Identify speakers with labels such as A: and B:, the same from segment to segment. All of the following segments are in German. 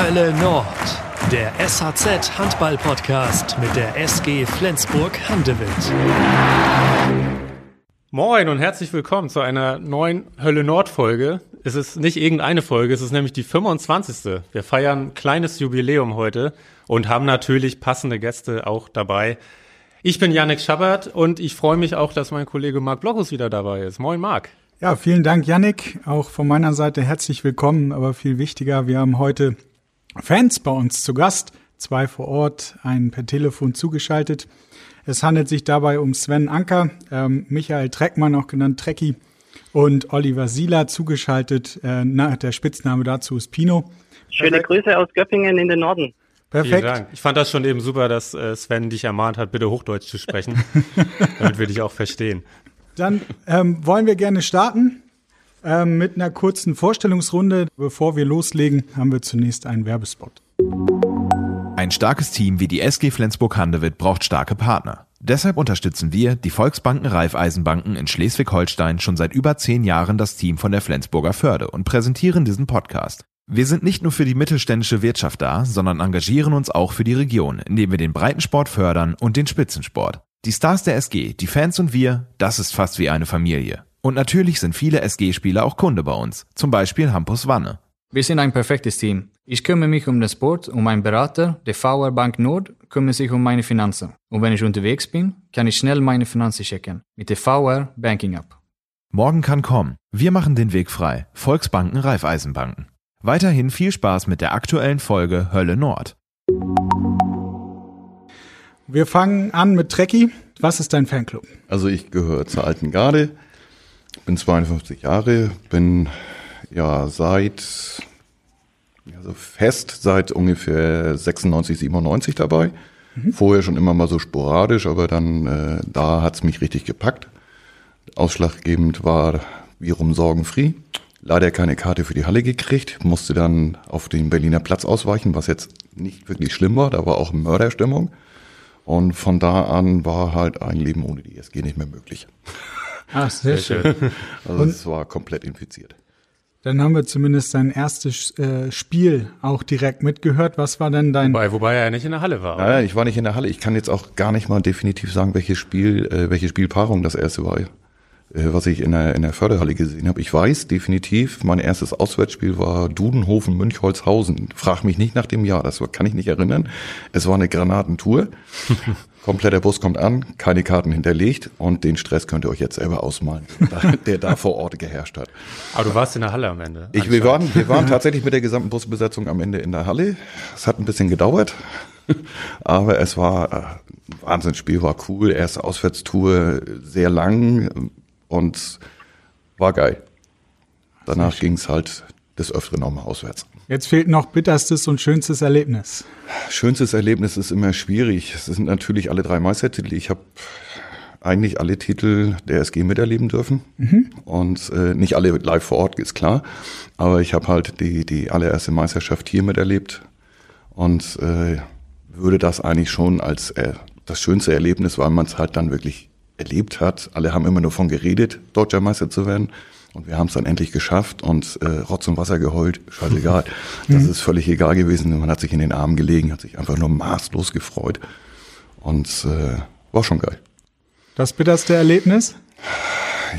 A: Hölle Nord, der SHZ Handball Podcast mit der SG Flensburg Handewitt.
B: Moin und herzlich willkommen zu einer neuen Hölle Nord Folge. Es ist nicht irgendeine Folge, es ist nämlich die 25. Wir feiern ein kleines Jubiläum heute und haben natürlich passende Gäste auch dabei. Ich bin Yannick Schabert und ich freue mich auch, dass mein Kollege Marc Blochus wieder dabei ist. Moin Marc.
C: Ja, vielen Dank, Yannick. Auch von meiner Seite herzlich willkommen. Aber viel wichtiger, wir haben heute Fans bei uns zu Gast. Zwei vor Ort, einen per Telefon zugeschaltet. Es handelt sich dabei um Sven Anker, ähm, Michael Treckmann, auch genannt Trecki, und Oliver Sieler zugeschaltet. Äh, na, der Spitzname dazu ist Pino.
D: Schöne Grüße aus Göppingen in den Norden.
B: Perfekt. Vielen Dank. Ich fand das schon eben super, dass äh, Sven dich ermahnt hat, bitte Hochdeutsch zu sprechen, damit wir dich auch verstehen.
C: Dann ähm, wollen wir gerne starten ähm, mit einer kurzen Vorstellungsrunde. Bevor wir loslegen, haben wir zunächst einen Werbespot.
E: Ein starkes Team wie die SG Flensburg-Handewitt braucht starke Partner. Deshalb unterstützen wir, die Volksbanken Raiffeisenbanken in Schleswig-Holstein, schon seit über zehn Jahren das Team von der Flensburger Förde und präsentieren diesen Podcast. Wir sind nicht nur für die mittelständische Wirtschaft da, sondern engagieren uns auch für die Region, indem wir den Breitensport fördern und den Spitzensport. Die Stars der SG, die Fans und wir, das ist fast wie eine Familie. Und natürlich sind viele SG-Spieler auch Kunde bei uns, zum Beispiel Hampus Wanne.
F: Wir sind ein perfektes Team. Ich kümmere mich um den Sport und mein Berater, der VR Bank Nord, kümmert sich um meine Finanzen. Und wenn ich unterwegs bin, kann ich schnell meine Finanzen checken mit der VR Banking App.
E: Morgen kann kommen. Wir machen den Weg frei. Volksbanken, Raiffeisenbanken. Weiterhin viel Spaß mit der aktuellen Folge Hölle Nord.
C: Wir fangen an mit Trekkie. Was ist dein Fanclub?
G: Also ich gehöre zur alten Garde, bin 52 Jahre, bin ja seit also fest seit ungefähr 96, 97 dabei. Mhm. Vorher schon immer mal so sporadisch, aber dann äh, da hat's mich richtig gepackt. Ausschlaggebend war Virum Sorgenfree. Leider keine Karte für die Halle gekriegt, musste dann auf den Berliner Platz ausweichen, was jetzt nicht wirklich schlimm war, da war auch Mörderstimmung. Und von da an war halt ein Leben ohne die SG nicht mehr möglich.
C: Ach, sehr, sehr schön.
G: Also es war komplett infiziert.
C: Dann haben wir zumindest dein erstes äh, Spiel auch direkt mitgehört. Was war denn dein?
B: Wobei, wobei er ja nicht in der Halle war.
G: Nein, ich war nicht in der Halle. Ich kann jetzt auch gar nicht mal definitiv sagen, welches Spiel, äh, welche Spielpaarung das erste war. Äh, was ich in der, in der Förderhalle gesehen habe. Ich weiß definitiv, mein erstes Auswärtsspiel war Dudenhofen Münchholzhausen. Frag mich nicht nach dem Jahr, das kann ich nicht erinnern. Es war eine Granatentour. Kompletter Bus kommt an, keine Karten hinterlegt und den Stress könnt ihr euch jetzt selber ausmalen, der da vor Ort geherrscht hat.
B: Aber du warst in der Halle am Ende.
G: Ich, wir, waren, wir waren tatsächlich mit der gesamten Busbesetzung am Ende in der Halle. Es hat ein bisschen gedauert, aber es war ein äh, Wahnsinnsspiel, war cool. Erste Auswärtstour, sehr lang, und war geil. Danach ging es halt des Öfteren nochmal auswärts.
C: Jetzt fehlt noch bitterstes und schönstes Erlebnis.
G: Schönstes Erlebnis ist immer schwierig. Es sind natürlich alle drei Meistertitel. Ich habe eigentlich alle Titel der SG miterleben dürfen. Mhm. Und äh, nicht alle live vor Ort, ist klar. Aber ich habe halt die, die allererste Meisterschaft hier miterlebt und äh, würde das eigentlich schon als äh, das schönste Erlebnis, weil man es halt dann wirklich erlebt hat. Alle haben immer nur von geredet, deutscher Meister zu werden. Und wir haben es dann endlich geschafft und äh, Rotz und Wasser geheult, scheißegal. das ist völlig egal gewesen. Man hat sich in den Armen gelegen, hat sich einfach nur maßlos gefreut. Und äh, war schon geil.
C: Das bitterste Erlebnis?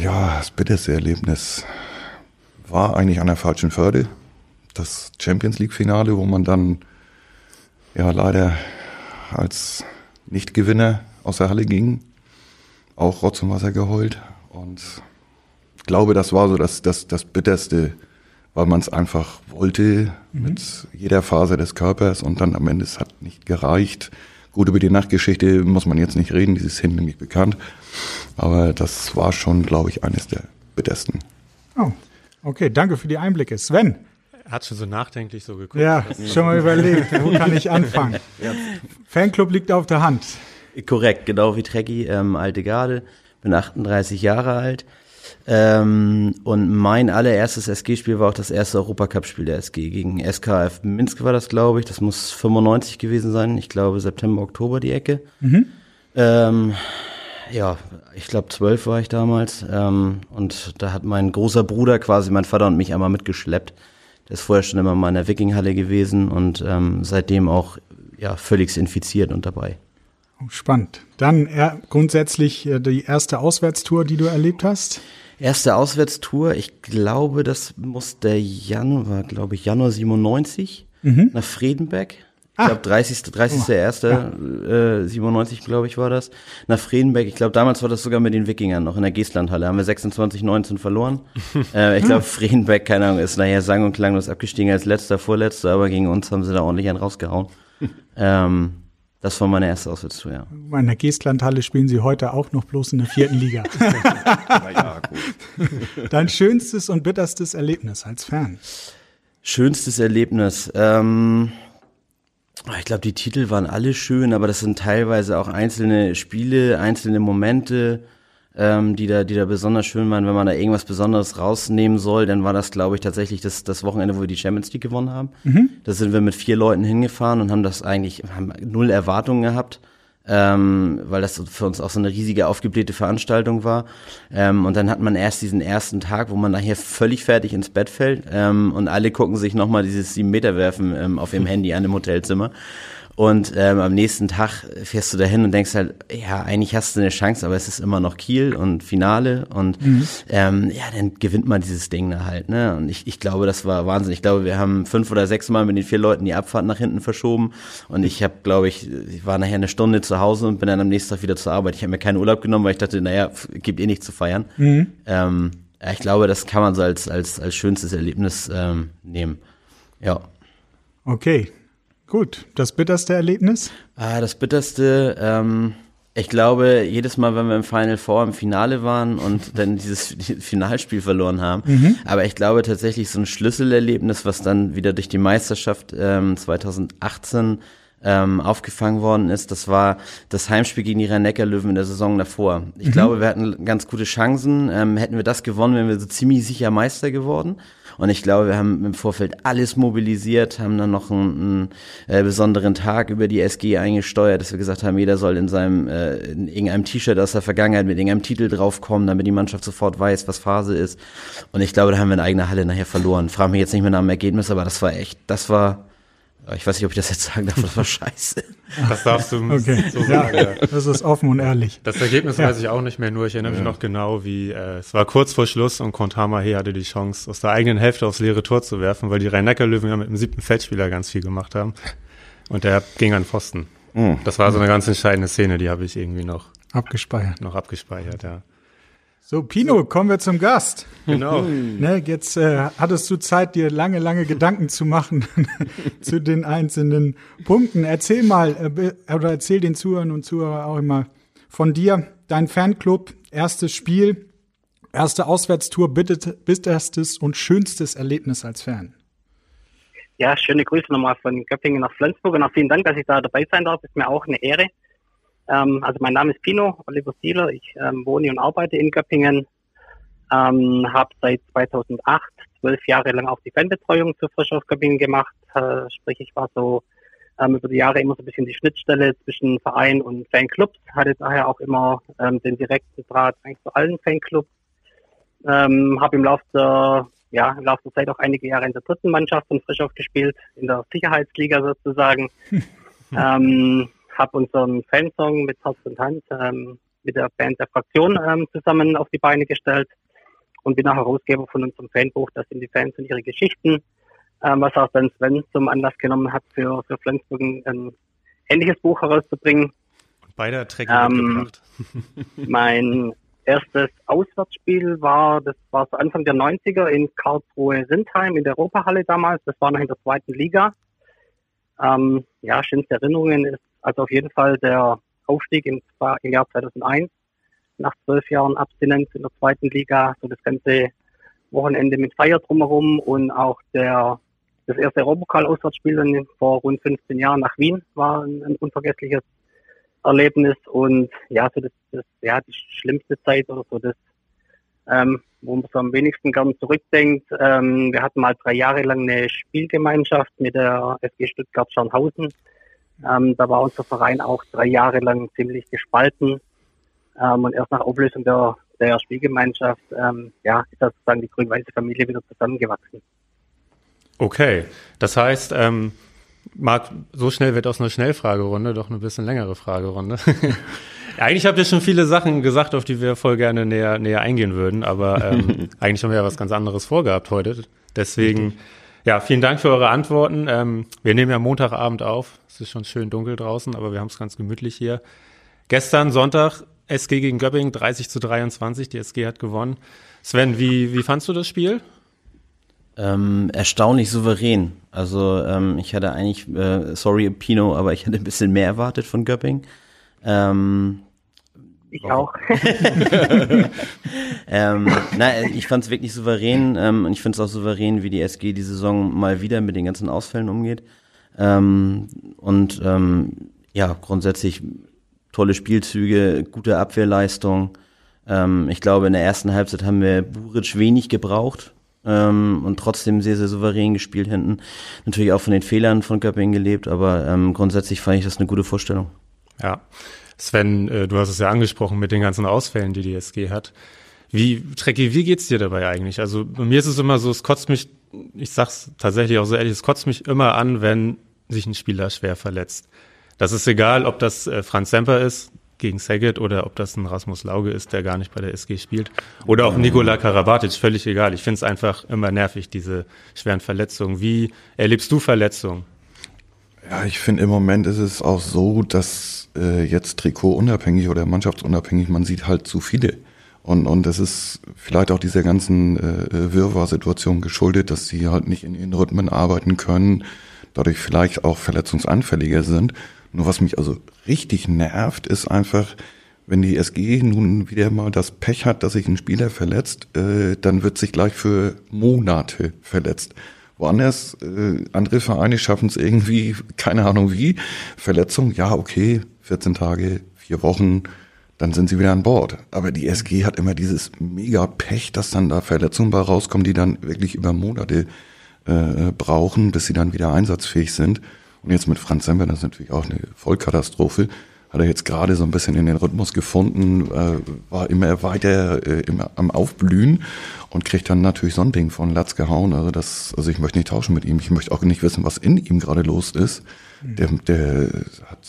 G: Ja, das bitterste Erlebnis war eigentlich an der falschen Förde. Das Champions League-Finale, wo man dann ja leider als Nichtgewinner aus der Halle ging auch Rotz und Wasser geheult. Und glaube, das war so das, das, das Bitterste, weil man es einfach wollte mhm. mit jeder Phase des Körpers und dann am Ende es hat nicht gereicht. Gut, über die Nachtgeschichte muss man jetzt nicht reden, die ist hinlänglich bekannt. Aber das war schon, glaube ich, eines der bittersten.
C: Oh, okay, danke für die Einblicke. Sven?
B: Hat schon so nachdenklich so geguckt.
C: Ja, schon mal überlegt, wo kann ich anfangen? ja. Fanclub liegt auf der Hand.
H: Korrekt, genau wie Trekkie, ähm, alte Garde, bin 38 Jahre alt. Ähm, und mein allererstes SG-Spiel war auch das erste Europacup-Spiel der SG gegen SKF Minsk war das, glaube ich. Das muss 95 gewesen sein. Ich glaube September, Oktober die Ecke. Mhm. Ähm, ja, ich glaube zwölf war ich damals. Ähm, und da hat mein großer Bruder quasi mein Vater und mich einmal mitgeschleppt. Der ist vorher schon immer mal in der Wikinghalle gewesen und ähm, seitdem auch ja, völlig infiziert und dabei.
C: Spannend. Dann äh, grundsätzlich äh, die erste Auswärtstour, die du erlebt hast?
H: Erste Auswärtstour, ich glaube, das muss der Januar, glaube ich, Januar 97 mhm. nach Friedenberg. Ich glaube, 30. 30. Oh, ja. äh, 97, glaube ich, war das. Nach Friedenberg. Ich glaube, damals war das sogar mit den Wikingern noch in der Geestlandhalle. Haben wir 26, 19 verloren. äh, ich glaube, Friedenberg, keine Ahnung, ist nachher sang- und klanglos abgestiegen als letzter, vorletzter, aber gegen uns haben sie da ordentlich einen rausgehauen. ähm, das war meine erste Auswärtstour, ja.
C: In der Geestlandhalle spielen sie heute auch noch bloß in der vierten Liga. ja, gut. Dein schönstes und bitterstes Erlebnis als Fan?
H: Schönstes Erlebnis. Ähm, ich glaube, die Titel waren alle schön, aber das sind teilweise auch einzelne Spiele, einzelne Momente, ähm, die da, die da besonders schön waren. Wenn man da irgendwas Besonderes rausnehmen soll, dann war das, glaube ich, tatsächlich das, das Wochenende, wo wir die Champions League gewonnen haben. Mhm. Da sind wir mit vier Leuten hingefahren und haben das eigentlich, haben null Erwartungen gehabt ähm, weil das für uns auch so eine riesige aufgeblähte Veranstaltung war. Ähm, und dann hat man erst diesen ersten Tag, wo man nachher völlig fertig ins Bett fällt ähm, und alle gucken sich nochmal dieses sieben Meter werfen ähm, auf ihrem Handy an im Hotelzimmer. Und ähm, am nächsten Tag fährst du dahin und denkst halt, ja, eigentlich hast du eine Chance, aber es ist immer noch Kiel und Finale und mhm. ähm, ja, dann gewinnt man dieses Ding da halt, ne? Und ich, ich glaube, das war Wahnsinn. Ich glaube, wir haben fünf oder sechs Mal mit den vier Leuten die Abfahrt nach hinten verschoben und ich habe, glaube ich, ich war nachher eine Stunde zu Hause und bin dann am nächsten Tag wieder zur Arbeit. Ich habe mir keinen Urlaub genommen, weil ich dachte, naja, gibt eh nicht zu feiern. Mhm. Ähm, ja, ich glaube, das kann man so als als als schönstes Erlebnis ähm, nehmen. Ja.
C: Okay, Gut, das bitterste Erlebnis?
H: Ah, das bitterste, ähm, ich glaube, jedes Mal, wenn wir im Final Four im Finale waren und dann dieses Finalspiel verloren haben. Mhm. Aber ich glaube tatsächlich so ein Schlüsselerlebnis, was dann wieder durch die Meisterschaft ähm, 2018 ähm, aufgefangen worden ist, das war das Heimspiel gegen die Rhein-Neckar-Löwen in der Saison davor. Ich mhm. glaube, wir hatten ganz gute Chancen. Ähm, hätten wir das gewonnen, wären wir so ziemlich sicher Meister geworden. Und ich glaube, wir haben im Vorfeld alles mobilisiert, haben dann noch einen, einen äh, besonderen Tag über die SG eingesteuert, dass wir gesagt haben, jeder soll in seinem äh, in irgendeinem T-Shirt aus der Vergangenheit mit irgendeinem Titel draufkommen, damit die Mannschaft sofort weiß, was Phase ist. Und ich glaube, da haben wir eine eigene Halle nachher verloren. Frag mich jetzt nicht mehr nach dem Ergebnis, aber das war echt, das war ich weiß nicht, ob ich das jetzt sagen darf, das war scheiße.
B: Das darfst du
C: okay. so sagen. Ja, das ist offen und ehrlich.
B: Das Ergebnis ja. weiß ich auch nicht mehr, nur ich erinnere mich noch genau, wie äh, es war kurz vor Schluss und Kontama He hatte die Chance, aus der eigenen Hälfte aufs leere Tor zu werfen, weil die Rhein-Neckar-Löwen ja mit dem siebten Feldspieler ganz viel gemacht haben. Und der ging an Pfosten. Mhm. Das war so eine ganz entscheidende Szene, die habe ich irgendwie noch
C: abgespeichert.
B: Noch abgespeichert, ja.
C: So, Pino, so. kommen wir zum Gast. Genau. ne, jetzt äh, hattest du Zeit, dir lange, lange Gedanken zu machen zu den einzelnen Punkten. Erzähl mal, äh, oder erzähl den Zuhörern und Zuhörern auch immer von dir, dein Fanclub, erstes Spiel, erste Auswärtstour, bitterstes und schönstes Erlebnis als Fan.
D: Ja, schöne Grüße nochmal von Göppingen nach Flensburg und auch vielen Dank, dass ich da dabei sein darf. Ist mir auch eine Ehre. Ähm, also mein Name ist Pino, Oliver Sieler. Ich ähm, wohne und arbeite in Göppingen. Ähm, habe seit 2008 zwölf Jahre lang auch die Fanbetreuung zu Frisch auf Göppingen gemacht. Äh, sprich, ich war so ähm, über die Jahre immer so ein bisschen die Schnittstelle zwischen Verein und Fanclubs. Hatte daher auch immer ähm, den direkten Draht eigentlich zu allen Fanclubs. Ähm, habe im Laufe der ja, im Laufe der Zeit auch einige Jahre in der dritten Mannschaft von Frischhoff gespielt, in der Sicherheitsliga sozusagen. ähm, habe unseren Fansong mit Herz und Hand ähm, mit der Band der Fraktion ähm, zusammen auf die Beine gestellt und bin auch Herausgeber von unserem Fanbuch, das sind die Fans und ihre Geschichten, ähm, was auch dann Sven zum Anlass genommen hat, für, für Flensburg ein ähnliches Buch herauszubringen.
B: Beide Erträge ähm,
D: Mein erstes Auswärtsspiel war, das war so Anfang der 90er in Karlsruhe-Sindheim in der Europahalle damals. Das war noch in der zweiten Liga. Ähm, ja, schönste Erinnerungen ist also auf jeden Fall der Aufstieg im, im Jahr 2001 nach zwölf Jahren Abstinenz in der zweiten Liga, so das ganze Wochenende mit Feier drumherum und auch der das erste Europapokal-Auswärtsspiel vor rund 15 Jahren nach Wien war ein, ein unvergessliches Erlebnis. Und ja, so das, das ja die schlimmste Zeit oder so das, ähm, wo man so am wenigsten gern zurückdenkt. Ähm, wir hatten mal drei Jahre lang eine Spielgemeinschaft mit der SG Stuttgart-Scharnhausen ähm, da war unser Verein auch drei Jahre lang ziemlich gespalten. Ähm, und erst nach Auflösung der, der Spielgemeinschaft ähm, ja, ist das sozusagen die grün-weiße Familie wieder zusammengewachsen.
B: Okay, das heißt, ähm, Marc, so schnell wird aus einer Schnellfragerunde doch eine bisschen längere Fragerunde. eigentlich habt ihr schon viele Sachen gesagt, auf die wir voll gerne näher, näher eingehen würden, aber ähm, eigentlich haben wir ja was ganz anderes vorgehabt heute. Deswegen, ja, vielen Dank für eure Antworten. Ähm, wir nehmen ja Montagabend auf. Es ist schon schön dunkel draußen, aber wir haben es ganz gemütlich hier. Gestern Sonntag SG gegen Göppingen 30 zu 23. Die SG hat gewonnen. Sven, wie, wie fandst du das Spiel?
H: Ähm, erstaunlich souverän. Also ähm, ich hatte eigentlich, äh, sorry Pino, aber ich hatte ein bisschen mehr erwartet von Göpping. Ähm,
D: ich auch.
H: ähm, na, ich fand es wirklich souverän ähm, und ich finde es auch souverän, wie die SG die Saison mal wieder mit den ganzen Ausfällen umgeht. Ähm, und ähm, ja, grundsätzlich tolle Spielzüge, gute Abwehrleistung. Ähm, ich glaube, in der ersten Halbzeit haben wir Buric wenig gebraucht ähm, und trotzdem sehr, sehr souverän gespielt hinten. Natürlich auch von den Fehlern von Göppingen gelebt, aber ähm, grundsätzlich fand ich das eine gute Vorstellung.
B: Ja. Sven, äh, du hast es ja angesprochen mit den ganzen Ausfällen, die die SG hat. Wie, Trecki, wie geht's dir dabei eigentlich? Also bei mir ist es immer so, es kotzt mich, ich sag's tatsächlich auch so ehrlich, es kotzt mich immer an, wenn sich ein Spieler schwer verletzt. Das ist egal, ob das äh, Franz Semper ist, gegen Saget oder ob das ein Rasmus Lauge ist, der gar nicht bei der SG spielt. Oder auch Nikola Karabatic, völlig egal. Ich finde es einfach immer nervig, diese schweren Verletzungen. Wie erlebst du Verletzungen?
G: Ja, ich finde im Moment ist es auch so, dass äh, jetzt Trikot unabhängig oder mannschaftsunabhängig, man sieht halt zu viele. Und, und das ist vielleicht auch dieser ganzen äh, Wirrwarr-Situation geschuldet, dass sie halt nicht in ihren Rhythmen arbeiten können, dadurch vielleicht auch verletzungsanfälliger sind. Nur was mich also richtig nervt, ist einfach, wenn die SG nun wieder mal das Pech hat, dass sich ein Spieler verletzt, äh, dann wird sich gleich für Monate verletzt. Woanders, äh, andere Vereine schaffen es irgendwie, keine Ahnung wie, Verletzung, ja, okay, 14 Tage, vier Wochen, dann sind sie wieder an Bord. Aber die SG hat immer dieses mega Pech, dass dann da Verletzungen bei rauskommen, die dann wirklich über Monate äh, brauchen, bis sie dann wieder einsatzfähig sind. Und jetzt mit Franz Semper, das ist natürlich auch eine Vollkatastrophe, hat er jetzt gerade so ein bisschen in den Rhythmus gefunden, äh, war immer weiter äh, immer am Aufblühen und kriegt dann natürlich so ein Ding von Latz gehauen. Also das, also ich möchte nicht tauschen mit ihm. Ich möchte auch nicht wissen, was in ihm gerade los ist. Der, der hat,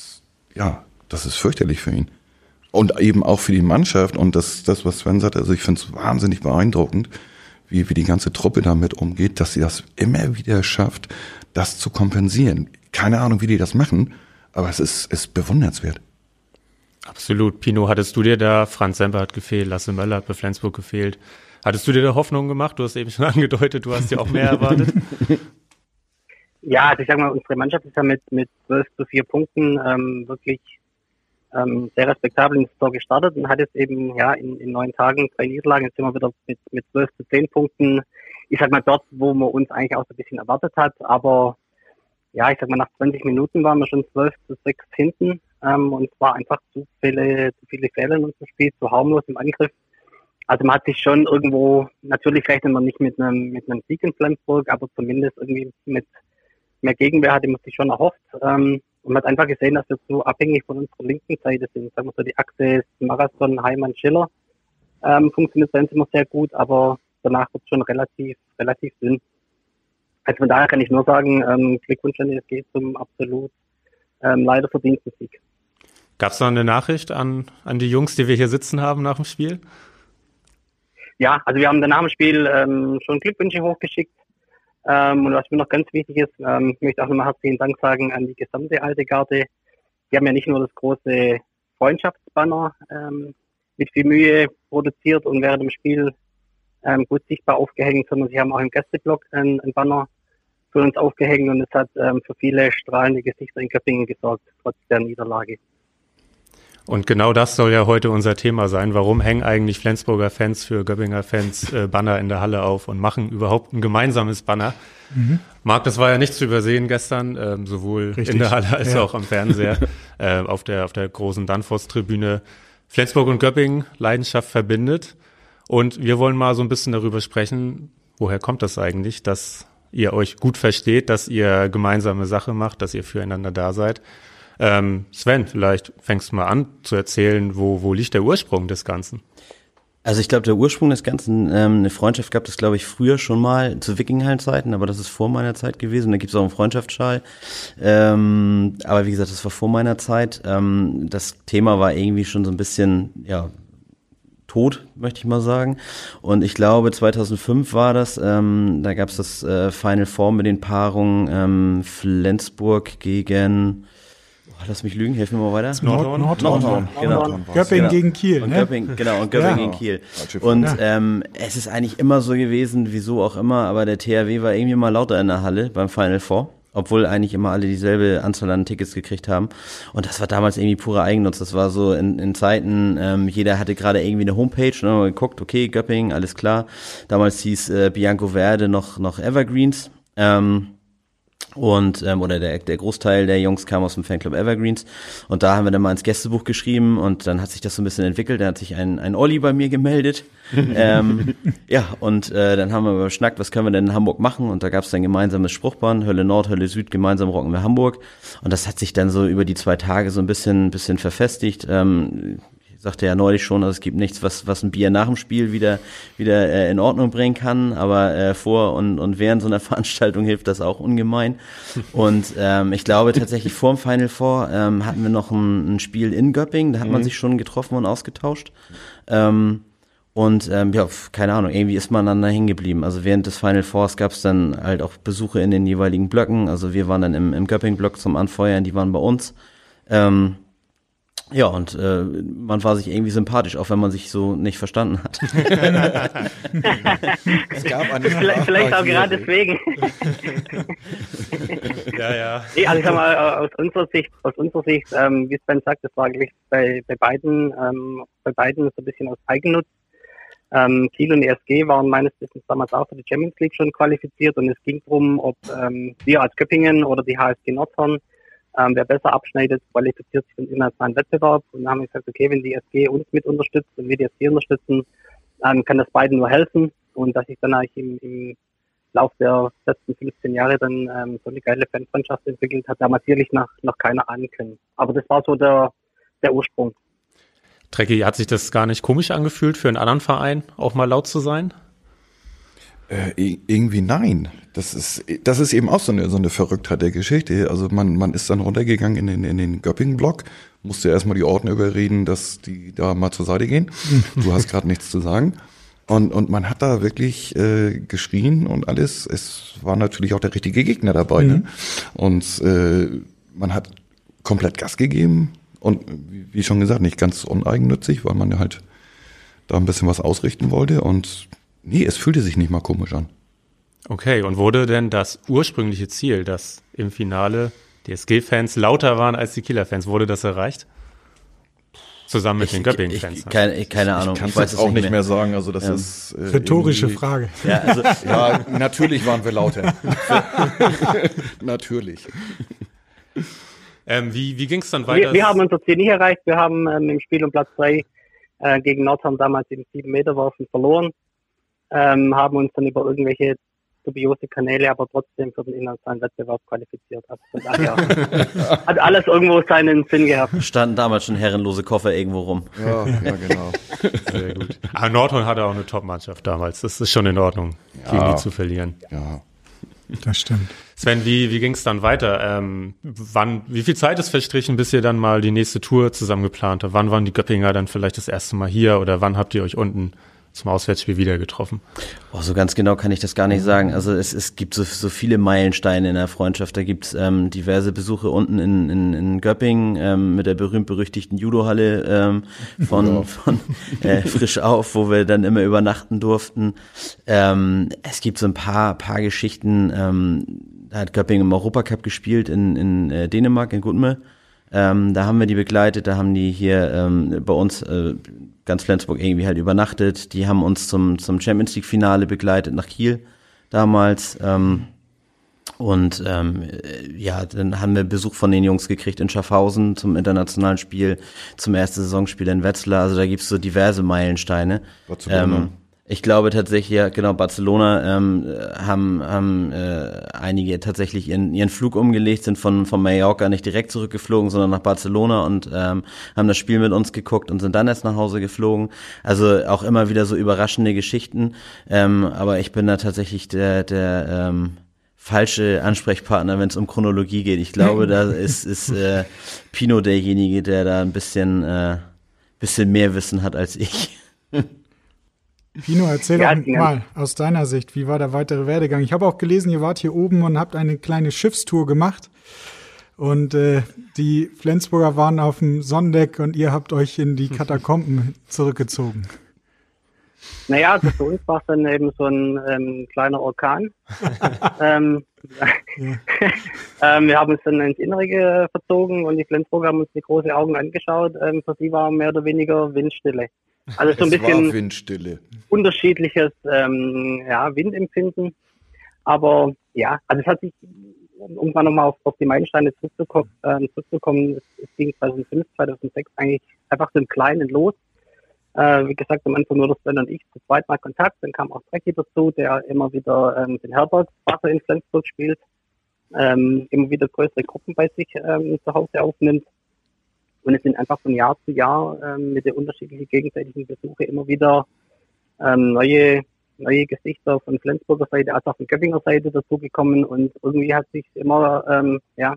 G: ja, das ist fürchterlich für ihn. Und eben auch für die Mannschaft und das, das was Sven sagt, also ich finde es wahnsinnig beeindruckend, wie, wie die ganze Truppe damit umgeht, dass sie das immer wieder schafft, das zu kompensieren. Keine Ahnung, wie die das machen, aber es ist, ist bewundernswert.
B: Absolut. Pino, hattest du dir da, Franz Semper hat gefehlt, Lasse Möller hat bei Flensburg gefehlt. Hattest du dir da Hoffnung gemacht? Du hast eben schon angedeutet, du hast dir auch mehr erwartet.
D: Ja, also ich sag mal, unsere Mannschaft ist ja mit, mit 12 zu 4 Punkten ähm, wirklich ähm, sehr respektabel ins Tor gestartet und hat jetzt eben ja in, in neun Tagen drei Niederlagen. Jetzt sind wir wieder mit, mit 12 zu 10 Punkten. Ich sag mal dort, wo man uns eigentlich auch so ein bisschen erwartet hat, aber ja, ich sag mal, nach 20 Minuten waren wir schon 12 zu 6 hinten ähm, und es war einfach zu viele, zu viele Fehler in unserem Spiel, zu harmlos im Angriff. Also man hat sich schon irgendwo, natürlich rechnet man nicht mit einem, mit einem Sieg in Flensburg, aber zumindest irgendwie mit mehr Gegenwehr hatte man sich schon erhofft. Ähm, und man hat einfach gesehen, dass wir so abhängig von unserer linken Seite sind. Sagen wir so, die Achse Marathon, Heimann, Schiller ähm, funktioniert uns immer sehr gut, aber danach wird es schon relativ, relativ dünn. Also von daher kann ich nur sagen, ähm, Glückwunsch an die SG zum absolut ähm, leider verdienten Sieg.
B: Gab es noch eine Nachricht an, an die Jungs, die wir hier sitzen haben nach dem Spiel?
D: Ja, also wir haben nach dem Spiel ähm, schon Glückwünsche hochgeschickt. Ähm, und was mir noch ganz wichtig ist, ähm, ich möchte auch nochmal herzlichen Dank sagen an die gesamte alte Garde. Die haben ja nicht nur das große Freundschaftsbanner ähm, mit viel Mühe produziert und während dem Spiel ähm, gut sichtbar aufgehängt, sondern sie haben auch im Gästeblock ein, ein Banner für uns aufgehängt und es hat ähm, für viele strahlende Gesichter in Köppingen gesorgt, trotz der Niederlage.
B: Und genau das soll ja heute unser Thema sein. Warum hängen eigentlich Flensburger Fans für Göppinger Fans äh, Banner in der Halle auf und machen überhaupt ein gemeinsames Banner? Mhm. Marc, das war ja nicht zu übersehen gestern, ähm, sowohl Richtig. in der Halle als ja. auch am Fernseher, äh, auf der, auf der großen Danfoss-Tribüne. Flensburg und Göppingen, Leidenschaft verbindet. Und wir wollen mal so ein bisschen darüber sprechen, woher kommt das eigentlich, dass ihr euch gut versteht, dass ihr gemeinsame Sache macht, dass ihr füreinander da seid. Ähm, Sven, vielleicht fängst du mal an zu erzählen, wo, wo liegt der Ursprung des Ganzen?
H: Also ich glaube, der Ursprung des Ganzen, ähm, eine Freundschaft gab es, glaube ich, früher schon mal zu Wickinghall-Zeiten, aber das ist vor meiner Zeit gewesen. Da gibt es auch einen Freundschaftsschal. Ähm, aber wie gesagt, das war vor meiner Zeit. Ähm, das Thema war irgendwie schon so ein bisschen, ja, tot, möchte ich mal sagen. Und ich glaube, 2005 war das, ähm, da gab es das äh, Final Four mit den Paarungen ähm, Flensburg gegen lass mich lügen, helf mir mal weiter.
C: Nordhorn.
H: Nordhorn,
C: Nordhorn.
H: genau.
C: Göppingen
H: Genau.
C: gegen Kiel,
H: Und
C: ne?
H: Göppingen, genau, und Göppingen
C: Ja.
H: gegen Kiel. Und
C: Ja.
H: ähm, es ist eigentlich immer so gewesen, wieso auch immer, aber der THW war irgendwie mal lauter in der Halle beim Final Four. Obwohl eigentlich immer alle dieselbe Anzahl an Tickets gekriegt haben. Und das war damals irgendwie purer Eigennutz. Das war so in, in Zeiten, ähm, jeder hatte gerade irgendwie eine Homepage, ne, man geguckt, okay, Göppingen, alles klar. Damals hieß äh, Bianco Verde noch, noch Evergreens. Ähm, und ähm, oder der, der Großteil der Jungs kam aus dem Fanclub Evergreens und da haben wir dann mal ins Gästebuch geschrieben und dann hat sich das so ein bisschen entwickelt. Da hat sich ein, ein Olli bei mir gemeldet. ähm, ja, und äh, dann haben wir überschnackt, was können wir denn in Hamburg machen? Und da gab es dann gemeinsames Spruchband, Hölle Nord, Hölle Süd, gemeinsam rocken wir Hamburg. Und das hat sich dann so über die zwei Tage so ein bisschen, bisschen verfestigt. Ähm, ich sagte ja neulich schon, also es gibt nichts, was, was ein Bier nach dem Spiel wieder, wieder äh, in Ordnung bringen kann, aber äh, vor und, und während so einer Veranstaltung hilft das auch ungemein. Und ähm, ich glaube tatsächlich vor dem Final Four ähm, hatten wir noch ein, ein Spiel in Göppingen, da hat man sich schon getroffen und ausgetauscht. Ähm, und ähm, ja, keine Ahnung, irgendwie ist man dann da hängen geblieben. Also während des Final Fours gab es dann halt auch Besuche in den jeweiligen Blöcken. Also wir waren dann im, im Göpping-Block zum Anfeuern, die waren bei uns. Ähm, ja, und äh, man war sich irgendwie sympathisch, auch wenn man sich so nicht verstanden hat.
G: Es gab eine
D: Vielleicht, vielleicht auch gerade deswegen.
B: Ja, ja.
D: Nee, also ich sag mal, äh, aus unserer Sicht, aus unserer Sicht, ähm, wie Sven sagt, das war eigentlich bei, bei beiden, ähm, bei beiden so ein bisschen aus Eigennutz. Ähm, Kiel und ESG waren meines Wissens damals auch für die Champions League schon qualifiziert und es ging darum, ob ähm, wir als Göppingen oder die HSG Nordhorn, ähm, wer besser abschneidet, qualifiziert sich für den internationalen Wettbewerb. Und dann haben wir gesagt, okay, wenn die ESG uns mit unterstützt und wir die ESG unterstützen, ähm, kann das beiden nur helfen und dass sich dann eigentlich im, im Lauf der letzten 15 Jahre dann ähm, so eine geile Fanfreundschaft entwickelt hat, damals sicherlich noch, noch keiner ahnen können. Aber das war so der, der Ursprung.
B: Trecki, hat sich das gar nicht komisch angefühlt, für einen anderen Verein auch mal laut zu sein?
G: Äh, irgendwie nein. Das ist, das ist eben auch so eine, so eine Verrücktheit der Geschichte. Also man, man ist dann runtergegangen in den, in den Göppingen-Block, musste erstmal die Ordner überreden, dass die da mal zur Seite gehen. Du hast gerade nichts zu sagen. Und, und man hat da wirklich äh, geschrien und alles. Es war natürlich auch der richtige Gegner dabei. Ne? Und äh, man hat komplett Gas gegeben und wie, wie schon gesagt, nicht ganz uneigennützig, weil man ja halt da ein bisschen was ausrichten wollte. Und nee, es fühlte sich nicht mal komisch an.
B: Okay, und wurde denn das ursprüngliche Ziel, dass im Finale die SG-Fans lauter waren als die Kieler-Fans, wurde das erreicht? Zusammen mit den Göppingen-Fans.
H: Ich, keine, keine Ahnung,
G: Ich kann
H: ich
G: jetzt
H: es
G: auch nicht mehr. sagen. Also das
H: Ja.
G: ist äh,
C: Rhetorische Frage.
H: Ja, also,
G: Ja, natürlich waren wir lauter. natürlich.
B: Ähm, wie wie ging es dann weiter?
D: Wir, wir haben unser Ziel nicht erreicht. Wir haben ähm, im Spiel um Platz drei äh, gegen Nordhorn damals im 7-Meter-Werfen verloren, ähm, haben uns dann über irgendwelche dubiose Kanäle aber trotzdem für den internationalen Wettbewerb qualifiziert. Also von daher hat alles irgendwo seinen Sinn gehabt.
H: standen damals schon herrenlose Koffer irgendwo rum.
G: Ja, ja genau.
B: Sehr gut. Aber Nordhorn hatte auch eine Top-Mannschaft damals. Das ist schon in Ordnung, gegen die zu verlieren.
G: Ja.
C: Das stimmt.
B: Sven, wie, wie ging es dann weiter? Ähm, wann, wie viel Zeit ist verstrichen, bis ihr dann mal die nächste Tour zusammen geplant habt? Wann waren die Göppinger dann vielleicht das erste Mal hier oder wann habt ihr euch unten zum Auswärtsspiel wieder getroffen?
H: Oh, so ganz genau kann ich das gar nicht sagen. Also es, es gibt so, so viele Meilensteine in der Freundschaft. Da gibt's ähm, diverse Besuche unten in, in, in Göppingen ähm, mit der berühmt-berüchtigten Judohalle ähm, von, von äh, Frisch auf, wo wir dann immer übernachten durften. Ähm, es gibt so ein paar, paar Geschichten. Ähm, da hat Göppingen im Europacup gespielt in, in äh, Dänemark, in Gutme. Ähm, da haben wir die begleitet, da haben die hier ähm, bei uns äh, ganz Flensburg irgendwie halt übernachtet. Die haben uns zum, zum Champions League Finale begleitet nach Kiel damals. Ähm, und ähm, äh, ja, dann haben wir Besuch von den Jungs gekriegt in Schaffhausen zum internationalen Spiel, zum ersten Saisonspiel in Wetzlar. Also da gibt's so diverse Meilensteine.
G: Barcelona.
H: Ähm, Ich glaube tatsächlich, ja, genau, Barcelona ähm, haben, haben äh, einige tatsächlich ihren, ihren Flug umgelegt, sind von, von Mallorca nicht direkt zurückgeflogen, sondern nach Barcelona und ähm, haben das Spiel mit uns geguckt und sind dann erst nach Hause geflogen. Also auch immer wieder so überraschende Geschichten. Ähm, aber ich bin da tatsächlich der, der ähm, falsche Ansprechpartner, wenn es um Chronologie geht. Ich glaube, da ist, ist äh, Pino derjenige, der da ein bisschen, äh, bisschen mehr Wissen hat als ich.
C: Pino, erzähl ja, doch mal aus deiner Sicht, wie war der weitere Werdegang? Ich habe auch gelesen, ihr wart hier oben und habt eine kleine Schiffstour gemacht. Und äh, die Flensburger waren auf dem Sonnendeck und ihr habt euch in die Katakomben zurückgezogen.
D: Naja, also für uns war es dann eben so ein ähm, kleiner Orkan. ähm, ähm, wir haben uns dann ins Innere verzogen und die Flensburger haben uns die große Augen angeschaut. Ähm, für sie war mehr oder weniger Windstille. Also so ein bisschen unterschiedliches ähm, ja, Windempfinden. Aber ja, also es hat sich, um irgendwann nochmal auf, auf die Meilensteine zurückzukommen, äh, zurückzukommen es, es ging 2005, 2006 eigentlich einfach so im Kleinen los. Äh, wie gesagt, am Anfang nur das Sven und ich zu zweit mal Kontakt, dann kam auch Trecki dazu, der immer wieder ähm, den Herbert Wasser in Flensburg spielt, ähm, immer wieder größere Gruppen bei sich ähm, zu Hause aufnimmt. Und es sind einfach von Jahr zu Jahr ähm, mit den unterschiedlichen gegenseitigen Besuchen immer wieder ähm, neue, neue Gesichter von Flensburger Seite als auch von Göppinger Seite dazugekommen und irgendwie hat sich immer ähm, ja,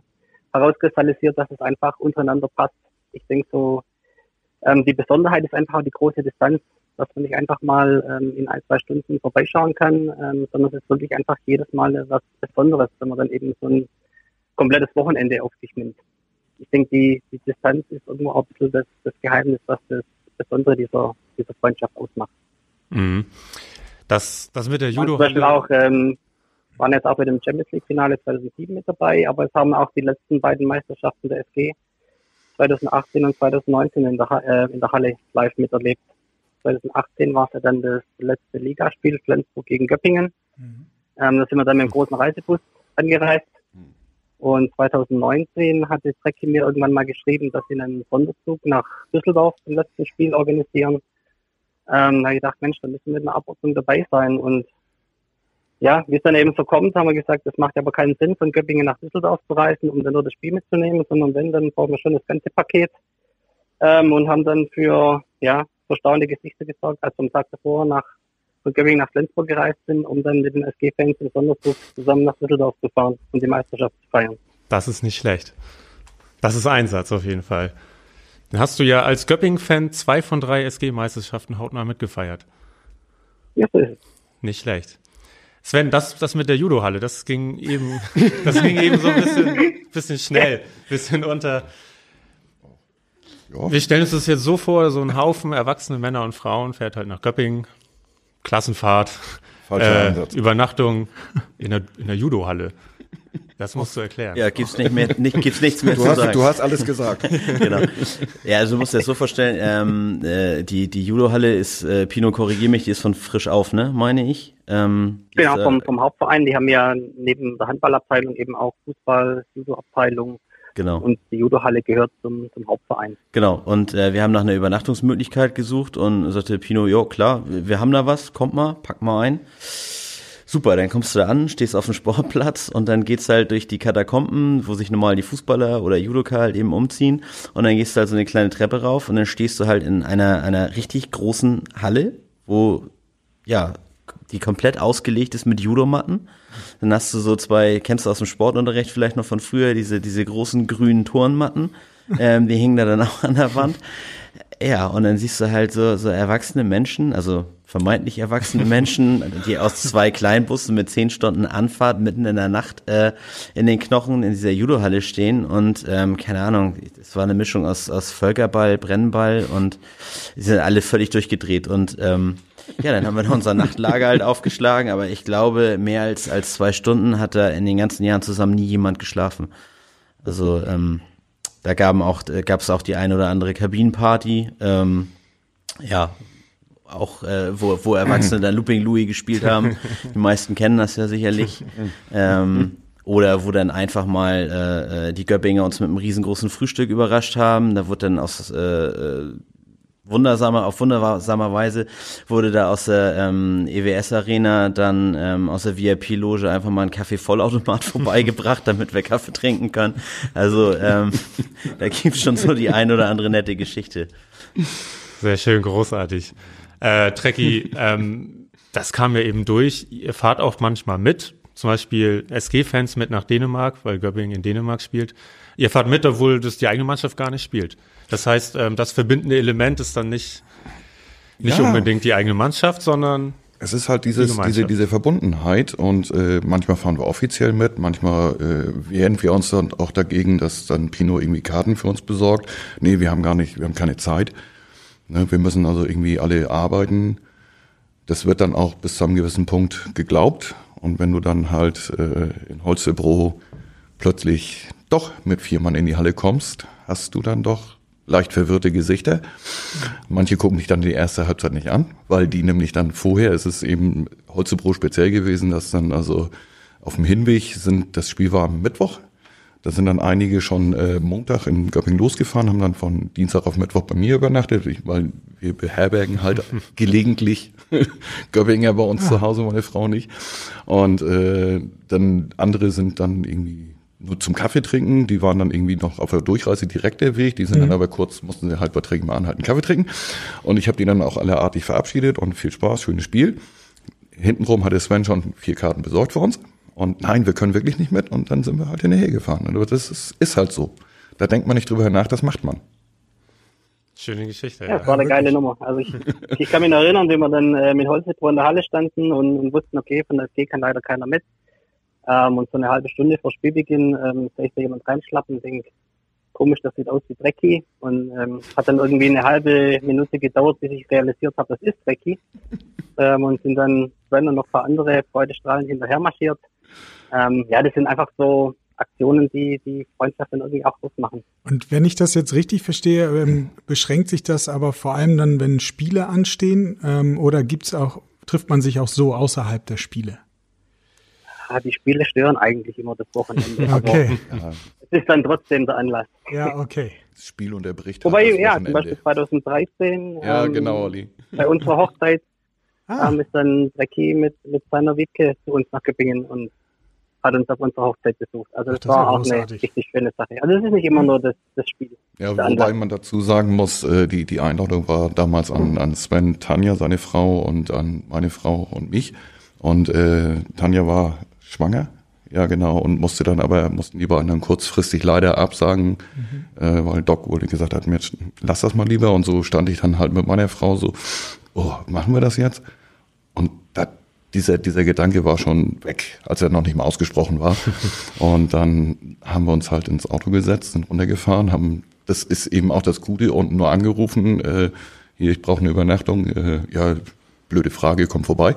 D: herauskristallisiert, dass es einfach untereinander passt. Ich denke so, ähm, die Besonderheit ist einfach die große Distanz, dass man nicht einfach mal ähm, in ein, zwei Stunden vorbeischauen kann, ähm, sondern es ist wirklich einfach jedes Mal was Besonderes, wenn man dann eben so ein komplettes Wochenende auf sich nimmt ich denke, die, die Distanz ist irgendwo auch ein bisschen das, das Geheimnis, was das Besondere dieser, dieser Freundschaft ausmacht.
B: Mhm. Das, das mit der Judo.
D: Zum Beispiel auch, ähm, waren jetzt auch bei dem Champions League Finale 2007 mit dabei, aber es haben auch die letzten beiden Meisterschaften der FG 2018 und 2019 in der, äh, in der Halle live miterlebt. 2018 war es ja dann das letzte Ligaspiel Flensburg gegen Göppingen. Mhm. Ähm, da sind wir dann mit dem großen Reisebus angereist und 2019 hatte Trecki mir irgendwann mal geschrieben, dass sie einen Sonderzug nach Düsseldorf zum letzten Spiel organisieren. Ähm, da habe ich gedacht, Mensch, da müssen wir mit einer Abordnung dabei sein. Und ja, wie es dann eben so kommt, haben wir gesagt, das macht aber keinen Sinn, von Göppingen nach Düsseldorf zu reisen, um dann nur das Spiel mitzunehmen, sondern wenn, dann brauchen wir schon das ganze Paket. Ähm, und haben dann für, ja, verstaunte Gesichter gesorgt, als am Tag davor nach von Göppingen nach Flensburg gereist sind, um dann mit den SG-Fans im Sonderzug zusammen nach Düsseldorf zu fahren und die Meisterschaft zu feiern.
B: Das ist nicht schlecht. Das ist Einsatz auf jeden Fall. Dann hast du ja als Göppingen-Fan zwei von drei SG-Meisterschaften hautnah mitgefeiert.
D: Ja, so ist es.
B: Nicht schlecht. Sven, das, das mit der Judo-Halle, das ging eben, das ging eben so ein bisschen, bisschen schnell, bisschen unter. Ja. Wir stellen uns das jetzt so vor, so ein Haufen erwachsene Männer und Frauen fährt halt nach Göppingen, Klassenfahrt, äh, Übernachtung in der, in der Judo-Halle. Das musst du erklären.
H: Ja, gibt's nicht mehr, nicht, gibt's nichts mehr
G: du
H: zu
G: hast,
H: sagen.
G: Du hast alles gesagt.
H: genau. Ja, also du musst dir das so vorstellen, ähm, äh, die, die Judo-Halle ist, äh, Pino, korrigier mich, die ist von frisch auf, ne, meine ich. Ähm,
D: genau, vom, vom Hauptverein, die haben ja neben der Handballabteilung eben auch Fußball, Judo-Abteilung,
H: Genau.
D: Und die Judo-Halle gehört zum, zum Hauptverein.
H: Genau. Und äh, wir haben nach einer Übernachtungsmöglichkeit gesucht und sagte Pino, jo, klar, wir haben da was, kommt mal, pack mal ein. Super, dann kommst du da an, stehst auf dem Sportplatz und dann geht's halt durch die Katakomben, wo sich normal die Fußballer oder Judoka halt eben umziehen und dann gehst du halt so eine kleine Treppe rauf und dann stehst du halt in einer, einer richtig großen Halle, wo, ja, die komplett ausgelegt ist mit Judomatten. Dann hast du so zwei, kennst du aus dem Sportunterricht vielleicht noch von früher, diese, diese großen grünen Turnmatten. Ähm, die hingen da dann auch an der Wand. Ja, und dann siehst du halt so, so erwachsene Menschen, also vermeintlich erwachsene Menschen, die aus zwei Kleinbussen mit zehn Stunden Anfahrt mitten in der Nacht äh, in den Knochen in dieser Judohalle stehen und ähm, keine Ahnung, es war eine Mischung aus, aus Völkerball, Brennball und die sind alle völlig durchgedreht und ähm, ja, dann haben wir noch unser Nachtlager halt aufgeschlagen, aber ich glaube, mehr als, als zwei Stunden hat da in den ganzen Jahren zusammen nie jemand geschlafen. Also, ähm, da äh, gab es auch die eine oder andere Kabinenparty. Ähm, ja, auch äh, wo, wo Erwachsene dann Looping Louis gespielt haben. Die meisten kennen das ja sicherlich. Ähm, oder wo dann einfach mal äh, äh die Göppinger uns mit einem riesengroßen Frühstück überrascht haben. Da wurde dann aus äh, äh wundersame, auf wundersame Weise wurde da aus der ähm, EWS-Arena dann ähm, aus der VIP-Loge einfach mal ein Kaffee-Vollautomat vorbeigebracht, damit wir Kaffee trinken können. Also ähm, da gibt's schon so die ein oder andere nette Geschichte.
B: Sehr schön, großartig. Äh, Trekkie, ähm, das kam ja eben durch. Ihr fahrt auch manchmal mit, zum Beispiel SG-Fans mit nach Dänemark, weil Göppingen in Dänemark spielt. Ihr fahrt mit, obwohl das die eigene Mannschaft gar nicht spielt. Das heißt, ähm, das verbindende Element ist dann nicht, nicht
G: Ja.
B: unbedingt die eigene Mannschaft, sondern
G: Es ist halt dieses,
B: Die
G: diese, diese Verbundenheit und äh, manchmal fahren wir offiziell mit, manchmal äh, wehren wir uns dann auch dagegen, dass dann Pino irgendwie Karten für uns besorgt. Nee, wir haben gar nicht, wir haben keine Zeit. Ne, wir müssen also irgendwie alle arbeiten. Das wird dann auch bis zu einem gewissen Punkt geglaubt. Und wenn du dann halt äh, in Holstebro plötzlich doch mit vier Mann in die Halle kommst, hast du dann doch leicht verwirrte Gesichter. Manche gucken dich dann die erste Halbzeit nicht an, weil die nämlich dann vorher, es ist eben Holstebro speziell gewesen, dass dann also auf dem Hinweg sind, das Spiel war am Mittwoch, da sind dann einige schon äh, Montag in Göppingen losgefahren, haben dann von Dienstag auf Mittwoch bei mir übernachtet, ich- weil wir beherbergen halt gelegentlich Göppinger bei uns zu Hause, meine Frau nicht. Und äh, dann andere sind dann irgendwie nur zum Kaffee trinken, die waren dann irgendwie noch auf der Durchreise direkt der Weg, die sind dann aber kurz, mussten sie halt bei Trägen mal anhalten, Kaffee trinken. Und ich habe die dann auch alle artig verabschiedet und viel Spaß, schönes Spiel. Hintenrum hatte Sven schon vier Karten besorgt für uns. Und nein, wir können wirklich nicht mit. Und dann sind wir halt hinterher gefahren. Aber das ist, ist halt so. Da denkt man nicht drüber nach, das macht man.
B: schöne Geschichte.
D: Ja, das war eine geile Nummer. Also ich, ich kann mich noch erinnern, wie wir dann äh, mit Holzhütte in der Halle standen und, und wussten, okay, von der SG kann leider keiner mit. Ähm, und so eine halbe Stunde vor Spielbeginn ähm, sehe ich da jemand reinschlappen und denke, komisch, das sieht aus wie Drecki. Und ähm, hat dann irgendwie eine halbe Minute gedauert, bis ich realisiert habe, das ist Drecki. ähm, und sind dann Sven und noch ein paar andere freudestrahlend hinterher marschiert. Ähm, ja, das sind einfach so Aktionen, die die Freundschaft dann irgendwie auch ausmachen.
C: Und wenn ich das jetzt richtig verstehe, ähm, beschränkt sich das aber vor allem dann, wenn Spiele anstehen, ähm, oder gibt's auch, trifft man sich auch so außerhalb der Spiele?
D: Ah, die Spiele stören eigentlich immer das Wochenende. Aber
C: Okay.
D: es ist dann trotzdem der Anlass.
C: Ja, okay.
G: Das Spiel unterbricht
D: Wobei,
G: halt das
D: ja, zum. Beispiel 2013,
G: Ja,
D: ähm,
G: genau, Olli.
D: bei unserer Hochzeit
C: Ah,
D: ähm, ist dann Drecki mit, mit seiner Wiebke zu uns nach Göppingen und hat uns auf unserer Hochzeit besucht. Also
C: Ach,
D: das,
C: das ist ja
D: war auch eine richtig schöne Sache. Also es ist nicht immer nur das, das Spiel.
G: Ja,
D: Der
G: wobei
D: Anlass.
G: man dazu sagen muss, äh, die, die Einladung war damals an, an Sven, Tanja, seine Frau und an meine Frau und mich. Und äh, Tanja war schwanger, ja genau, und musste dann aber, mussten die beiden dann kurzfristig leider absagen, äh, weil Doc wohl gesagt hat, Mensch, lass das mal lieber. Und so stand ich dann halt mit meiner Frau so, oh, machen wir das jetzt? Und da, dieser, dieser Gedanke war schon weg, als er noch nicht mal ausgesprochen war. und dann haben wir uns halt ins Auto gesetzt, sind runtergefahren, haben, das ist eben auch das Gute, unten nur angerufen, äh, hier, ich brauche eine Übernachtung, äh, ja, blöde Frage, komm vorbei.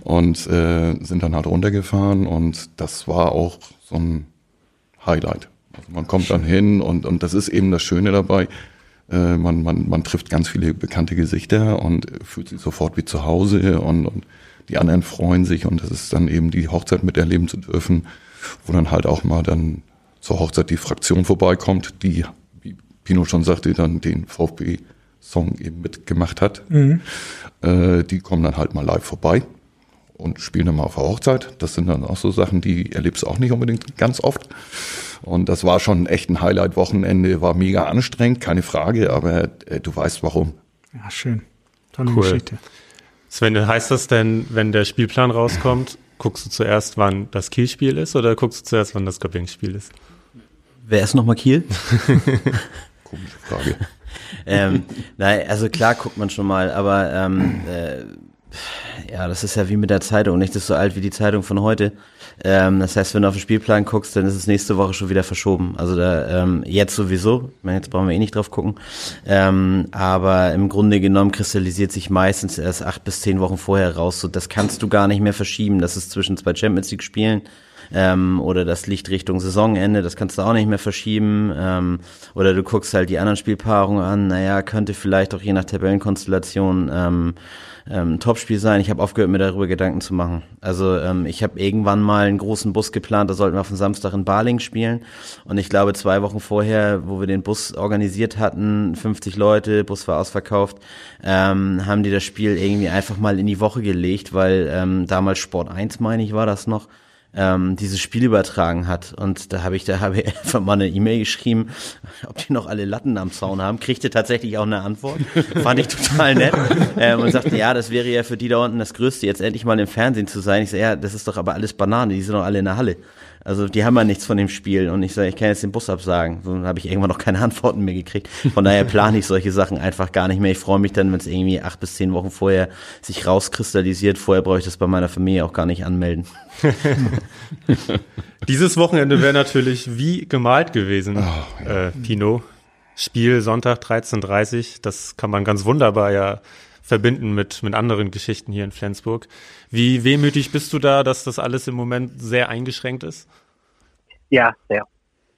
G: Und äh, sind dann halt runtergefahren und das war auch so ein Highlight. Also man kommt dann hin und, und das ist eben das Schöne dabei. Äh, man, man, man trifft ganz viele bekannte Gesichter und fühlt sich sofort wie zu Hause und, und die anderen freuen sich und das ist dann eben die Hochzeit miterleben zu dürfen, wo dann halt auch mal dann zur Hochzeit die Fraktion vorbeikommt, die, wie Pino schon sagte, dann den VfB-Song eben mitgemacht hat. Äh, die kommen dann halt mal live vorbei und spielen dann mal auf der Hochzeit. Das sind dann auch so Sachen, die erlebst du auch nicht unbedingt ganz oft. Und das war schon echt ein Highlight-Wochenende, war mega anstrengend, keine Frage, aber äh, du weißt warum.
C: Ja, schön. Tolle
B: Cool.
C: Geschichte.
B: Sven, heißt das denn, wenn der Spielplan rauskommt, guckst du zuerst, wann das Kielspiel ist oder guckst du zuerst, wann das Göppingen-Spiel ist?
H: Wer ist nochmal Kiel?
G: Komische Frage.
H: Ähm, nein, also klar guckt man schon mal, aber ähm, äh, ja, das ist ja wie mit der Zeitung, nicht das ist so alt wie die Zeitung von heute. Ähm, das heißt, wenn du auf den Spielplan guckst, dann ist es nächste Woche schon wieder verschoben. Also da ähm, jetzt sowieso, ich meine, jetzt brauchen wir eh nicht drauf gucken. Ähm, aber im Grunde genommen kristallisiert sich meistens erst acht bis zehn Wochen vorher raus. So, das kannst du gar nicht mehr verschieben. Das ist zwischen zwei Champions League Spielen. Ähm, oder das Licht Richtung Saisonende, das kannst du auch nicht mehr verschieben. Ähm, oder du guckst halt die anderen Spielpaarungen an, naja, könnte vielleicht auch je nach Tabellenkonstellation ähm, ähm, Topspiel sein. Ich habe aufgehört, mir darüber Gedanken zu machen. Also ähm, ich habe irgendwann mal einen großen Bus geplant, da sollten wir auf den Samstag in Baling spielen. Und ich glaube, zwei Wochen vorher, wo wir den Bus organisiert hatten, 50 Leute, Bus war ausverkauft, ähm, haben die das Spiel irgendwie einfach mal in die Woche gelegt, weil ähm, damals Sport 1, meine ich, war das noch ähm, dieses Spiel übertragen hat. Und da habe ich, habe ich einfach mal eine E-Mail geschrieben, ob die noch alle Latten am Zaun haben. Kriegte tatsächlich auch eine Antwort. Fand ich total nett. Ähm, und sagte, ja, das wäre ja für die da unten das Größte, jetzt endlich mal im Fernsehen zu sein. Ich sage, ja, das ist doch aber alles Banane, die sind doch alle in der Halle. Also die haben ja nichts von dem Spiel und ich sage, ich kann jetzt den Bus absagen. So, dann habe ich irgendwann noch keine Antworten mehr gekriegt. Von daher plane ich solche Sachen einfach gar nicht mehr. Ich freue mich dann, wenn es irgendwie acht bis zehn Wochen vorher sich rauskristallisiert. Vorher brauche ich das bei meiner Familie auch gar nicht anmelden.
B: Dieses Wochenende wäre natürlich wie gemalt gewesen, oh, ja. äh, Pino. Spiel Sonntag 13.30 das kann man ganz wunderbar ja verbinden mit, mit anderen Geschichten hier in Flensburg. Wie wehmütig bist du da, dass das alles im Moment sehr eingeschränkt ist?
D: Ja, sehr.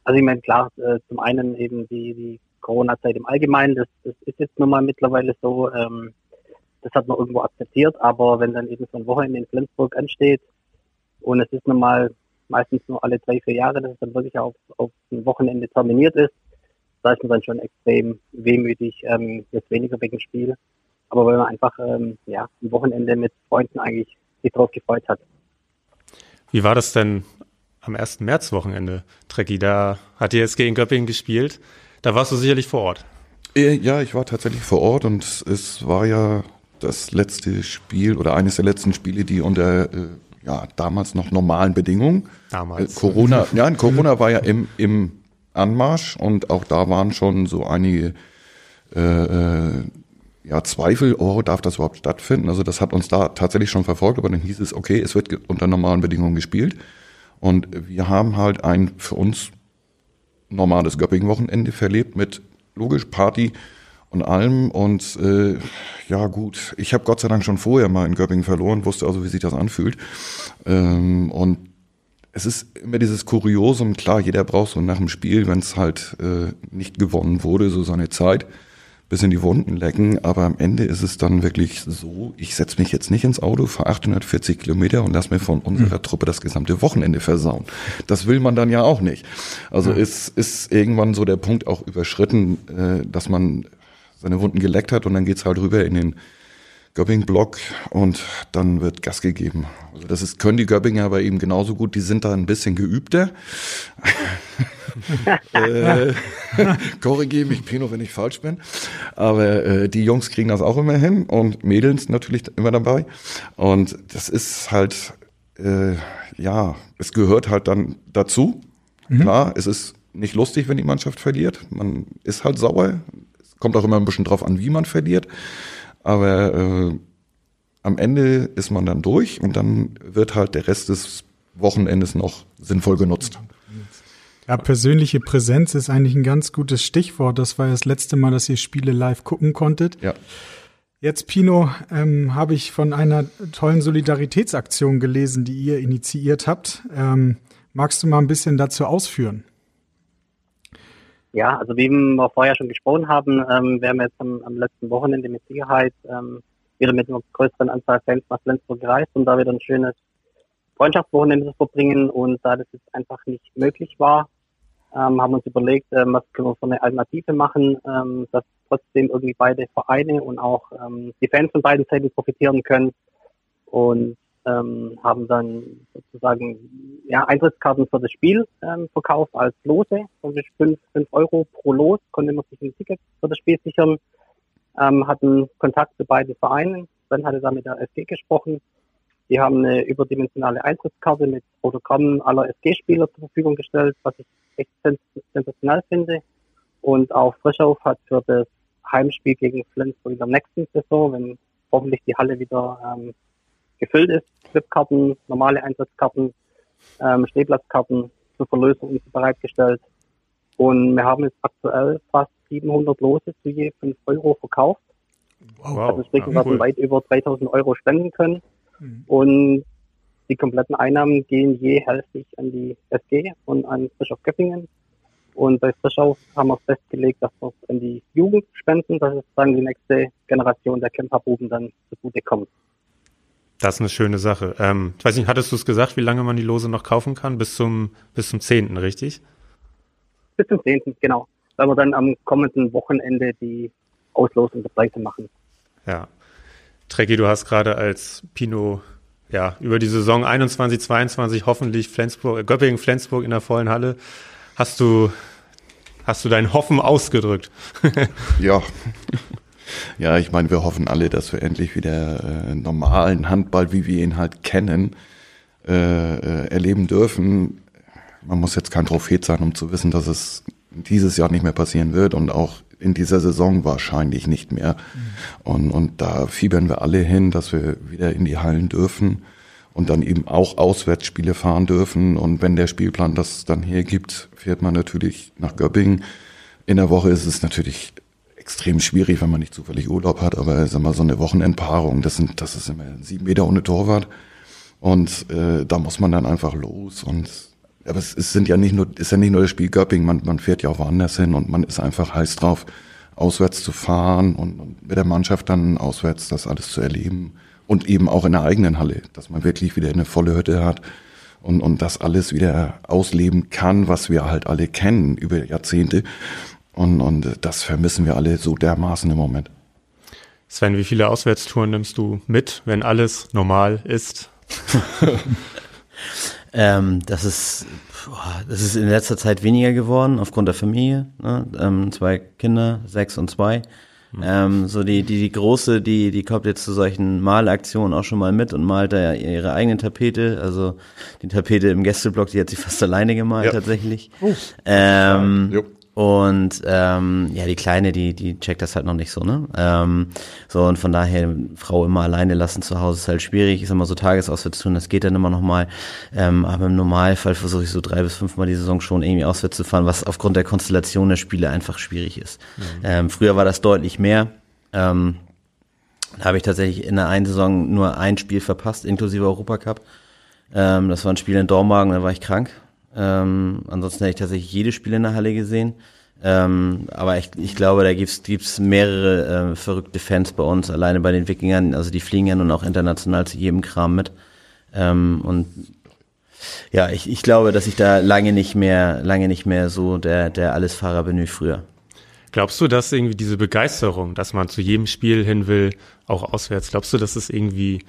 D: Also ich meine, klar, äh, zum einen eben die, die Corona-Zeit im Allgemeinen, das, das ist jetzt nun mal mittlerweile so, ähm, das hat man irgendwo akzeptiert, aber wenn dann eben so ein Wochenende in Flensburg ansteht und es ist nun mal meistens nur alle drei, vier Jahre, dass es dann wirklich auf, auf ein Wochenende terminiert ist, da ist man dann schon extrem wehmütig, ähm, jetzt weniger wegen Spiel, aber weil man einfach ähm, ja, ein Wochenende mit Freunden eigentlich sich drauf gefreut hat.
B: Wie war das denn am 1. März-Wochenende, Trecki? Da hat die SG in Göppingen gespielt. Da warst du sicherlich vor Ort.
G: Äh, ja, ich war tatsächlich vor Ort und es war ja das letzte Spiel oder eines der letzten Spiele, die unter äh, ja, damals noch normalen Bedingungen. Damals. Äh, Corona, ja, Corona war ja im, im Anmarsch und auch da waren schon so einige äh, äh ja, Zweifel, oh, darf das überhaupt stattfinden? Also das hat uns da tatsächlich schon verfolgt, aber dann hieß es, okay, es wird unter normalen Bedingungen gespielt. Und wir haben halt ein für uns normales Göpping-Wochenende verlebt mit logisch Party und allem. Und äh, ja gut, ich habe Gott sei Dank schon vorher mal in Göppingen verloren, wusste also, wie sich das anfühlt. Ähm, und es ist immer dieses Kuriosum, klar, jeder braucht so nach dem Spiel, wenn es halt äh, nicht gewonnen wurde, so seine Zeit bis in die Wunden lecken, aber am Ende ist es dann wirklich so, ich setze mich jetzt nicht ins Auto, fahre 840 Kilometer und lass mir von unserer mhm. Truppe das gesamte Wochenende versauen. Das will man dann ja auch nicht. Also mhm. ist, ist irgendwann so der Punkt auch überschritten, äh, dass man seine Wunden geleckt hat und dann geht's halt rüber in den Göpping-Block und dann wird Gas gegeben. Also das ist, können die Göppinger aber eben genauso gut, die sind da ein bisschen geübter. Äh, Korrigiere mich, Pino, wenn ich falsch bin. Aber äh, die Jungs kriegen das auch immer hin und Mädels natürlich immer dabei. Und das ist halt, äh, ja, es gehört halt dann dazu. Mhm. Klar, es ist nicht lustig, wenn die Mannschaft verliert. Man ist halt sauer. Es kommt auch immer ein bisschen drauf an, wie man verliert. Aber äh, am Ende ist man dann durch und dann wird halt der Rest des Wochenendes noch sinnvoll genutzt.
C: Ja, persönliche Präsenz ist eigentlich ein ganz gutes Stichwort. Das war ja das letzte Mal, dass ihr Spiele live gucken konntet.
G: Ja.
C: Jetzt, Pino, ähm, habe ich von einer tollen Solidaritätsaktion gelesen, die ihr initiiert habt. Ähm, magst du mal ein bisschen dazu ausführen?
D: Ja, also wie wir vorher schon gesprochen haben, ähm, werden wir jetzt am, am letzten Wochenende mit Sicherheit ähm, wieder mit einer größeren Anzahl Fans nach Flensburg gereist und da wieder ein schönes Freundschaftswochenende zu verbringen. Und da das jetzt einfach nicht möglich war, ähm, haben uns überlegt, ähm, was können wir für eine Alternative machen, ähm, dass trotzdem irgendwie beide Vereine und auch ähm, die Fans von beiden Seiten profitieren können. Und ähm, haben dann sozusagen ja, Eintrittskarten für das Spiel ähm, verkauft als Lose, 5, 5 Euro pro Los, konnte man sich ein Ticket für das Spiel sichern, ähm, hatten Kontakt zu beiden Vereinen, dann hatte da mit der SG gesprochen, die haben eine überdimensionale Eintrittskarte mit Autogrammen aller SG-Spieler zur Verfügung gestellt, was ich echt sensationell finde. Und auch Frischauf hat für das Heimspiel gegen Flensburg in der nächsten Saison, wenn hoffentlich die Halle wieder ähm, gefüllt ist, Flipkarten, normale Einsatzkarten, ähm, Stehplatzkarten zur Verlösung bereitgestellt. Und wir haben jetzt aktuell fast 700 Lose zu je 5 Euro verkauft. Wow. Also sprich, wir werden cool. weit über 3000 Euro spenden können. Mhm. Und die kompletten Einnahmen gehen je hälftig an die SG und an Bischof Göppingen. Und bei Bischof haben wir festgelegt, dass wir es an die Jugend spenden, dass es dann die nächste Generation der Camperbuben dann zugute kommt.
B: Das ist eine schöne Sache. Ähm, ich weiß nicht, hattest du es gesagt, wie lange man die Lose noch kaufen kann? Bis zum, bis zum 10., richtig?
D: Bis zum 10., genau. Weil wir dann am kommenden Wochenende die Auslosung der Preise machen.
B: Ja. Trecki, du hast gerade als Pino ja, über die Saison 21, 22 hoffentlich Flensburg, Göppingen, Flensburg in der vollen Halle. Hast du, hast du dein Hoffen ausgedrückt?
G: ja. Ja, ich meine, wir hoffen alle, dass wir endlich wieder äh, normalen Handball, wie wir ihn halt kennen, äh, äh, erleben dürfen. Man muss jetzt kein Prophet sein, um zu wissen, dass es dieses Jahr nicht mehr passieren wird und auch in dieser Saison wahrscheinlich nicht mehr. Mhm. Und, und da fiebern wir alle hin, dass wir wieder in die Hallen dürfen und dann eben auch Auswärtsspiele fahren dürfen. Und wenn der Spielplan das dann hergibt, fährt man natürlich nach Göppingen. In der Woche ist es natürlich extrem schwierig, wenn man nicht zufällig Urlaub hat, aber es ist immer so eine Wochenendpaarung. Das sind, das ist immer sieben Meter ohne Torwart. Und äh, da muss man dann einfach los. Und aber es, es sind ja nicht nur, ist ja nicht nur das Spiel Göpping, man, man fährt ja auch woanders hin und man ist einfach heiß drauf, auswärts zu fahren und, und mit der Mannschaft dann auswärts das alles zu erleben. Und eben auch in der eigenen Halle, dass man wirklich wieder eine volle Hütte hat und, und das alles wieder ausleben kann, was wir halt alle kennen über Jahrzehnte. Und, und das vermissen wir alle so dermaßen im Moment.
B: Sven, wie viele Auswärtstouren nimmst du mit, wenn alles normal ist?
H: ähm, das ist, boah, das ist in letzter Zeit weniger geworden aufgrund der Familie. Ne? Ähm, zwei Kinder, sechs und zwei. Mhm. Ähm, so die, die, die große, die, die kommt jetzt zu solchen Malaktionen auch schon mal mit und malt da ihre eigene Tapete. Also die Tapete im Gästeblock, die hat sie fast alleine gemalt ja. tatsächlich. Oh. Ähm, ja. Und ähm, ja, die Kleine, die, die checkt das halt noch nicht so, ne? Ähm, so, und von daher, Frau immer alleine lassen zu Hause ist halt schwierig. Ist immer so Tagesauswärts tun, das geht dann immer noch mal. Ähm, aber im Normalfall versuche ich so drei bis fünfmal die Saison schon irgendwie auswärts zu fahren, was aufgrund der Konstellation der Spiele einfach schwierig ist. Mhm. Ähm, früher war das deutlich mehr. Ähm, da habe ich tatsächlich in der einen Saison nur ein Spiel verpasst, inklusive Europacup. Ähm, das war ein Spiel in Dormagen, da war ich krank. Ähm, ansonsten hätte ich tatsächlich jedes Spiel in der Halle gesehen. Ähm, aber ich, ich glaube, da gibt's gibt's mehrere äh, verrückte Fans bei uns, alleine bei den Wikingern. Also die fliegen ja nun auch international zu jedem Kram mit. Ähm, und ja, ich, ich glaube, dass ich da lange nicht mehr, lange nicht mehr so der, der Allesfahrer bin wie früher.
B: Glaubst du, dass irgendwie diese Begeisterung, dass man zu jedem Spiel hin will, auch auswärts, glaubst du, dass es irgendwie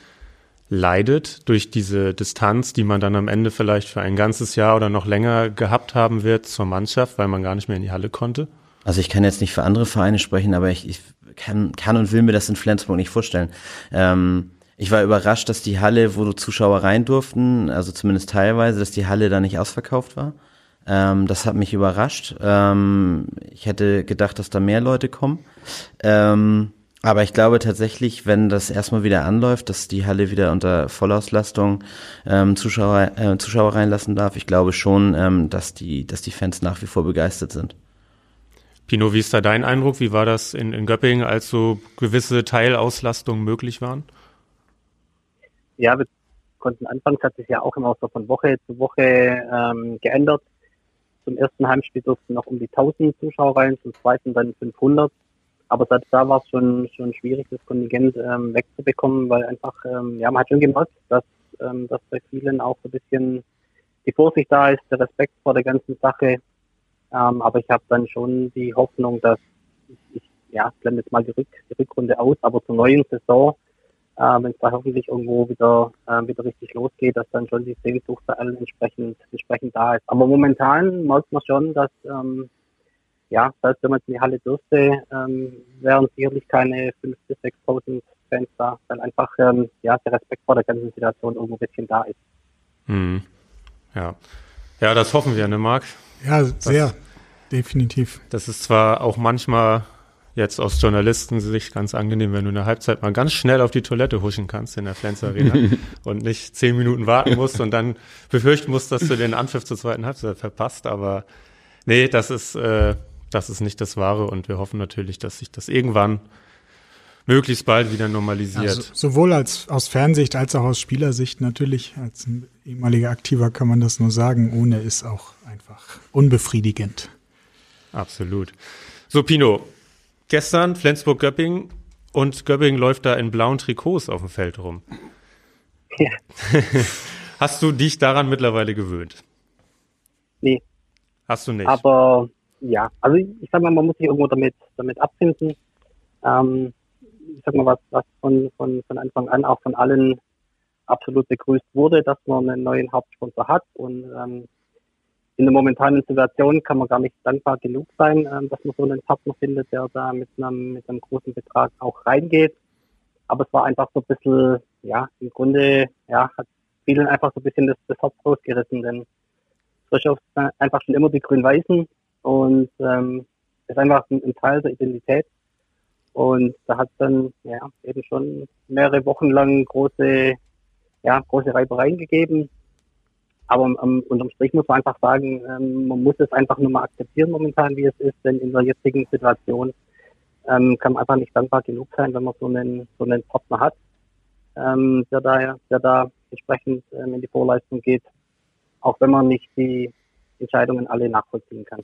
B: leidet durch diese Distanz, die man dann am Ende vielleicht für ein ganzes Jahr oder noch länger gehabt haben wird zur Mannschaft, weil man gar nicht mehr in die Halle konnte?
H: Also ich kann jetzt nicht für andere Vereine sprechen, aber ich, ich kann, kann und will mir das in Flensburg nicht vorstellen. Ähm, ich war überrascht, dass die Halle, wo Zuschauer rein durften, also zumindest teilweise, dass die Halle da nicht ausverkauft war. Ähm, das hat mich überrascht. Ähm, ich hätte gedacht, dass da mehr Leute kommen. Ähm, aber ich glaube tatsächlich, wenn das erstmal wieder anläuft, dass die Halle wieder unter Vollauslastung ähm, Zuschauer, äh, Zuschauer reinlassen darf, ich glaube schon, ähm, dass, die, dass die Fans nach wie vor begeistert sind.
B: Pino, wie ist da dein Eindruck? Wie war das in, in Göppingen, als so gewisse Teilauslastungen möglich waren?
D: Ja, wir konnten anfangs hat sich ja auch immer so von Woche zu Woche ähm, geändert. Zum ersten Heimspiel durften noch um die 1000 Zuschauer rein, zum zweiten dann 500. Aber selbst da war es schon, schon schwierig, das Kontingent ähm, wegzubekommen, weil einfach, ähm, ja, man hat schon gemerkt, dass, ähm, dass bei vielen auch so ein bisschen die Vorsicht da ist, der Respekt vor der ganzen Sache. Ähm, aber ich habe dann schon die Hoffnung, dass ich, ich ja, blende jetzt mal die, Rück, die Rückrunde aus, aber zur neuen Saison, äh, wenn es da hoffentlich irgendwo wieder, äh, wieder richtig losgeht, dass dann schon die Sehnsucht bei allen entsprechend, entsprechend da ist. Aber momentan merkt man schon, dass ähm, ja, selbst wenn man in die Halle dürfte, ähm, wären sicherlich keine 5.000 bis 6.000 Fans da, weil einfach ähm, ja, der Respekt vor der ganzen Situation irgendwo ein bisschen da ist.
B: Mhm. Ja. ja, das hoffen wir, ne, Marc?
C: Ja, sehr, das, definitiv.
B: Das ist zwar auch manchmal jetzt aus Journalistensicht ganz angenehm, wenn du in der Halbzeit mal ganz schnell auf die Toilette huschen kannst in der Flens Arena und nicht zehn Minuten warten musst und dann befürchten musst, dass du den Anpfiff zur zweiten Halbzeit verpasst. Aber nee, das ist, äh, das ist nicht das Wahre und wir hoffen natürlich, dass sich das irgendwann möglichst bald wieder normalisiert. Also,
C: sowohl als aus Fernsicht als auch aus Spielersicht natürlich. Als ein ehemaliger Aktiver kann man das nur sagen. Ohne ist auch einfach unbefriedigend.
B: Absolut. So, Pino, gestern Flensburg-Göpping und Göpping läuft da in blauen Trikots auf dem Feld rum. Ja. Hast du dich daran mittlerweile gewöhnt?
D: Nee.
B: Hast du nicht?
D: Aber ja, also ich, sag mal, man muss sich irgendwo damit, damit abfinden. Ähm, ich sag mal, was, was von, von, von Anfang an auch von allen absolut begrüßt wurde, dass man einen neuen Hauptsponsor hat. Und ähm, in der momentanen Situation kann man gar nicht dankbar genug sein, ähm, dass man so einen Partner findet, der da mit einem, mit einem großen Betrag auch reingeht. Aber es war einfach so ein bisschen, ja, im Grunde, ja, hat vielen einfach so ein bisschen das, das Herz rausgerissen, denn Frischhoff ist einfach schon immer die Grün-Weißen und ähm, ist einfach ein, ein Teil der Identität. Und da hat es dann ja eben schon mehrere Wochen lang große, ja, große Reibereien gegeben. Aber ähm, unterm Strich muss man einfach sagen, ähm, man muss es einfach nur mal akzeptieren momentan, wie es ist, denn in der jetzigen Situation ähm, kann man einfach nicht dankbar genug sein, wenn man so einen, so einen Partner hat, ähm, der da, der da entsprechend ähm, in die Vorleistung geht, auch wenn man nicht die Entscheidungen alle nachvollziehen kann.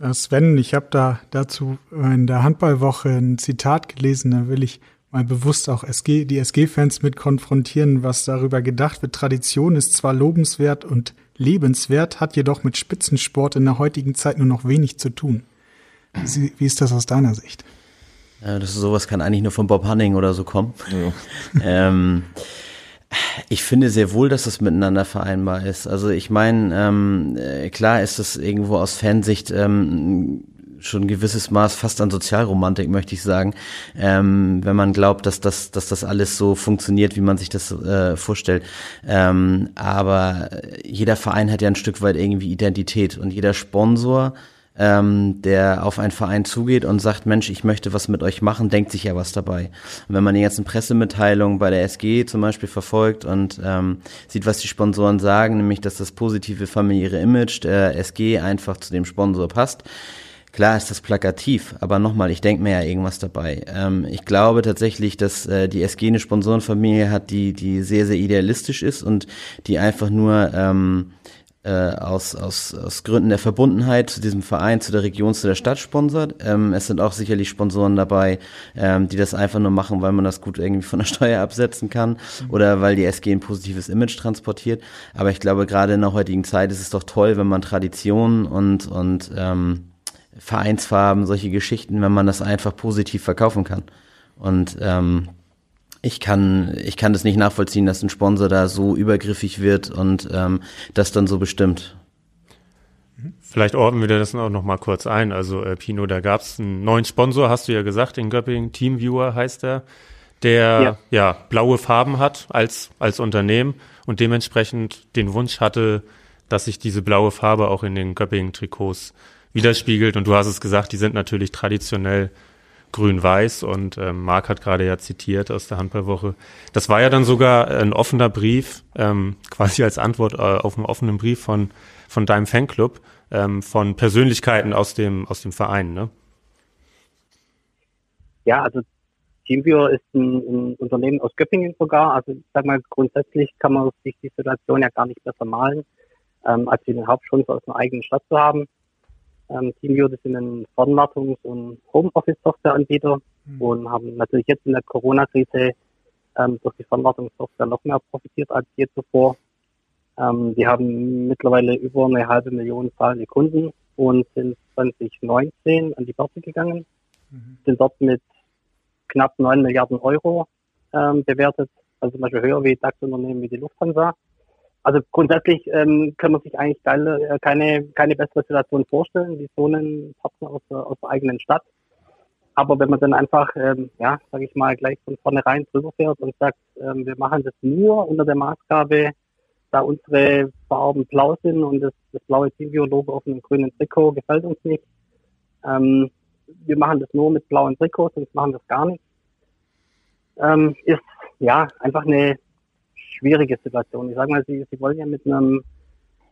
C: Äh, Sven, ich habe da dazu in der Handballwoche ein Zitat gelesen, da will ich mal bewusst auch SG, die SG-Fans mit konfrontieren, was darüber gedacht wird. Tradition ist zwar lobenswert und lebenswert, hat jedoch mit Spitzensport in der heutigen Zeit nur noch wenig zu tun. Wie, wie ist das aus deiner Sicht?
H: Ja, das ist sowas kann eigentlich nur von Bob Hunning oder so kommen. Ja. ähm, ich finde sehr wohl, dass das miteinander vereinbar ist. Also ich meine, ähm, äh, klar ist es irgendwo aus Fansicht ähm, schon ein gewisses Maß fast an Sozialromantik, möchte ich sagen, ähm, wenn man glaubt, dass das, dass das alles so funktioniert, wie man sich das äh, vorstellt. Ähm, aber jeder Verein hat ja ein Stück weit irgendwie Identität und jeder Sponsor ähm, der auf einen Verein zugeht und sagt, Mensch, ich möchte was mit euch machen, denkt sich ja was dabei. Und wenn man die ganzen Pressemitteilungen bei der SG zum Beispiel verfolgt und ähm, sieht, was die Sponsoren sagen, nämlich, dass das positive familiäre Image der SG einfach zu dem Sponsor passt, Klar ist das plakativ, aber nochmal, ich denke mir ja irgendwas dabei. Ähm, ich glaube tatsächlich, dass äh, die SG eine Sponsorenfamilie hat, die, die sehr, sehr idealistisch ist und die einfach nur ähm, äh, aus, aus, aus Gründen der Verbundenheit zu diesem Verein, zu der Region, zu der Stadt sponsert. Ähm, es sind auch sicherlich Sponsoren dabei, ähm, die das einfach nur machen, weil man das gut irgendwie von der Steuer absetzen kann mhm. oder weil die SG ein positives Image transportiert. Aber ich glaube, gerade in der heutigen Zeit ist es doch toll, wenn man Traditionen und, und ähm, Vereinsfarben, solche Geschichten, wenn man das einfach positiv verkaufen kann. Und ähm, ich kann, ich kann das nicht nachvollziehen, dass ein Sponsor da so übergriffig wird und ähm, das dann so bestimmt.
B: Vielleicht ordnen wir das auch noch mal kurz ein. Also äh, Pino, da gab es einen neuen Sponsor, hast du ja gesagt, in Göppingen, Teamviewer heißt er, der ja. ja blaue Farben hat als, als Unternehmen und dementsprechend den Wunsch hatte, dass sich diese blaue Farbe auch in den Göppingen-Trikots widerspiegelt. Und du hast es gesagt, die sind natürlich traditionell grün-weiß und ähm, Marc hat gerade ja zitiert aus der Handballwoche. Das war ja dann sogar ein offener Brief, ähm, quasi als Antwort äh, auf einen offenen Brief von, von deinem Fanclub, ähm, von Persönlichkeiten aus dem, aus dem Verein, ne?
D: Ja, also TeamViewer ist ein, ein Unternehmen aus Göppingen sogar. Also ich sag mal, grundsätzlich kann man sich die Situation ja gar nicht besser malen, ähm, als den Hauptsponsor aus einer eigenen Stadt zu haben. Ähm, TeamViewer ist ein Fernwartungs- und Homeoffice-Softwareanbieter mhm. und haben natürlich jetzt in der Corona-Krise ähm, durch die Fernwartungssoftware noch mehr profitiert als je zuvor. Ähm, die haben mittlerweile über eine halbe Million zahlende Kunden und sind 2019 an die Börse gegangen, mhm. sind dort mit knapp 9 Milliarden Euro ähm, bewertet, also zum Beispiel höher wie DAX-Unternehmen wie die Lufthansa. Also grundsätzlich ähm, kann man sich eigentlich keine, äh, keine, keine bessere Situation vorstellen, wie so einen Partner aus der, aus der eigenen Stadt. Aber wenn man dann einfach, ähm, ja, sage ich mal, gleich von vornherein drüber fährt und sagt, ähm, wir machen das nur unter der Maßgabe, da unsere Farben blau sind und das, das blaue Teamviewer-Logo auf einem grünen Trikot gefällt uns nicht. Ähm, wir machen das nur mit blauen Trikots, sonst machen wir das gar nicht. Ähm, ist ja einfach eine, schwierige Situation. Ich sage mal, Sie, Sie wollen ja mit einem,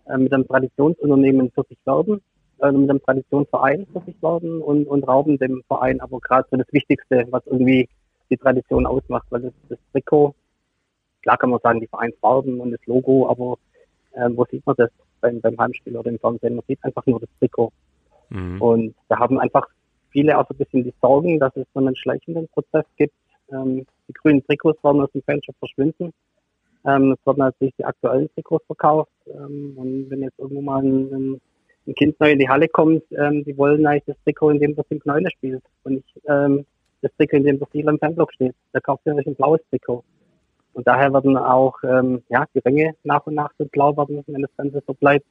D: äh, mit einem Traditionsunternehmen für sich werben, äh, mit einem Traditionsverein für sich werben und, und rauben dem Verein aber gerade so das Wichtigste, was irgendwie die Tradition ausmacht, weil das, das Trikot, klar kann man sagen, die Vereinsfarben und das Logo, aber äh, wo sieht man das beim, beim Heimspiel oder im Fernsehen? Man sieht einfach nur das Trikot. Mhm. Und da haben einfach viele auch so ein bisschen die Sorgen, dass es so einen schleichenden Prozess gibt. Ähm, die grünen Trikots werden aus dem Fanshop verschwinden. Ähm, es werden natürlich die aktuellen Trikots verkauft. Ähm, und wenn jetzt irgendwo mal ein, ein Kind neu in die Halle kommt, ähm, die wollen eigentlich das Trikot, in dem das im Knäune spielt und nicht ähm, das Trikot, in dem das Ziel am Fanblock steht. Da kauft ihr euch ein blaues Trikot. Und daher werden auch ähm, ja, die Ränge nach und nach so blau werden, wenn das Ganze so bleibt.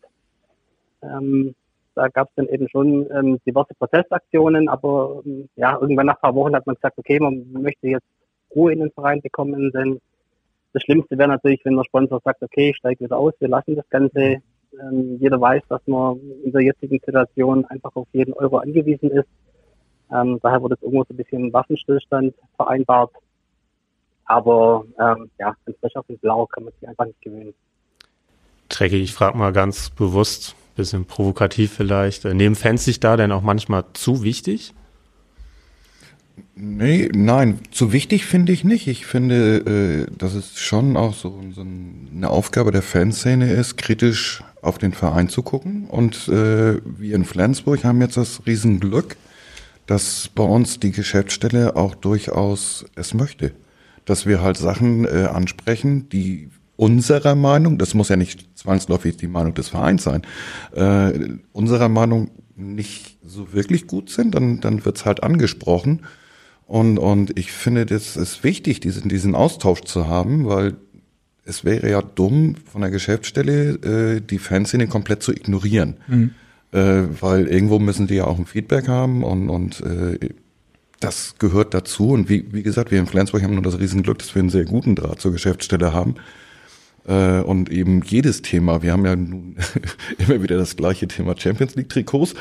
D: Ähm, da gab es dann eben schon ähm, diverse Protestaktionen, aber ähm, ja, irgendwann nach ein paar Wochen hat man gesagt, okay, man möchte jetzt Ruhe in den Verein bekommen, denn das Schlimmste wäre natürlich, wenn der Sponsor sagt, okay, ich steige wieder aus, wir lassen das Ganze. Ähm, jeder weiß, dass man in der jetzigen Situation einfach auf jeden Euro angewiesen ist. Ähm, daher wurde es irgendwo so ein bisschen Waffenstillstand vereinbart. Aber ähm, ja, ein frisch auf den Blau kann man sich einfach nicht gewöhnen.
B: Trecki, ich frage mal ganz bewusst, bisschen provokativ vielleicht. Äh, nehmen Fans sich da denn auch manchmal zu wichtig?
G: Nee, nein, zu wichtig finde ich nicht. Ich finde, äh, dass es schon auch so, eine Aufgabe der Fanszene ist, kritisch auf den Verein zu gucken. Und äh, wir in Flensburg haben jetzt das Riesenglück, dass bei uns die Geschäftsstelle auch durchaus es möchte. Dass wir halt Sachen äh, ansprechen, die unserer Meinung, das muss ja nicht zwangsläufig die Meinung des Vereins sein, unserer Meinung nicht so wirklich gut sind, dann, dann wird's halt angesprochen. Und, und ich finde, das ist wichtig, diesen, diesen Austausch zu haben, weil es wäre ja dumm, von der Geschäftsstelle äh, die Fanszene komplett zu ignorieren. Mhm. Äh, weil irgendwo müssen die ja auch ein Feedback haben und, und äh, das gehört dazu. Und wie, wie gesagt, wir in Flensburg haben nur das Riesenglück, dass wir einen sehr guten Draht zur Geschäftsstelle haben. Äh, und eben jedes Thema, wir haben ja nun immer wieder das gleiche Thema Champions League Trikots,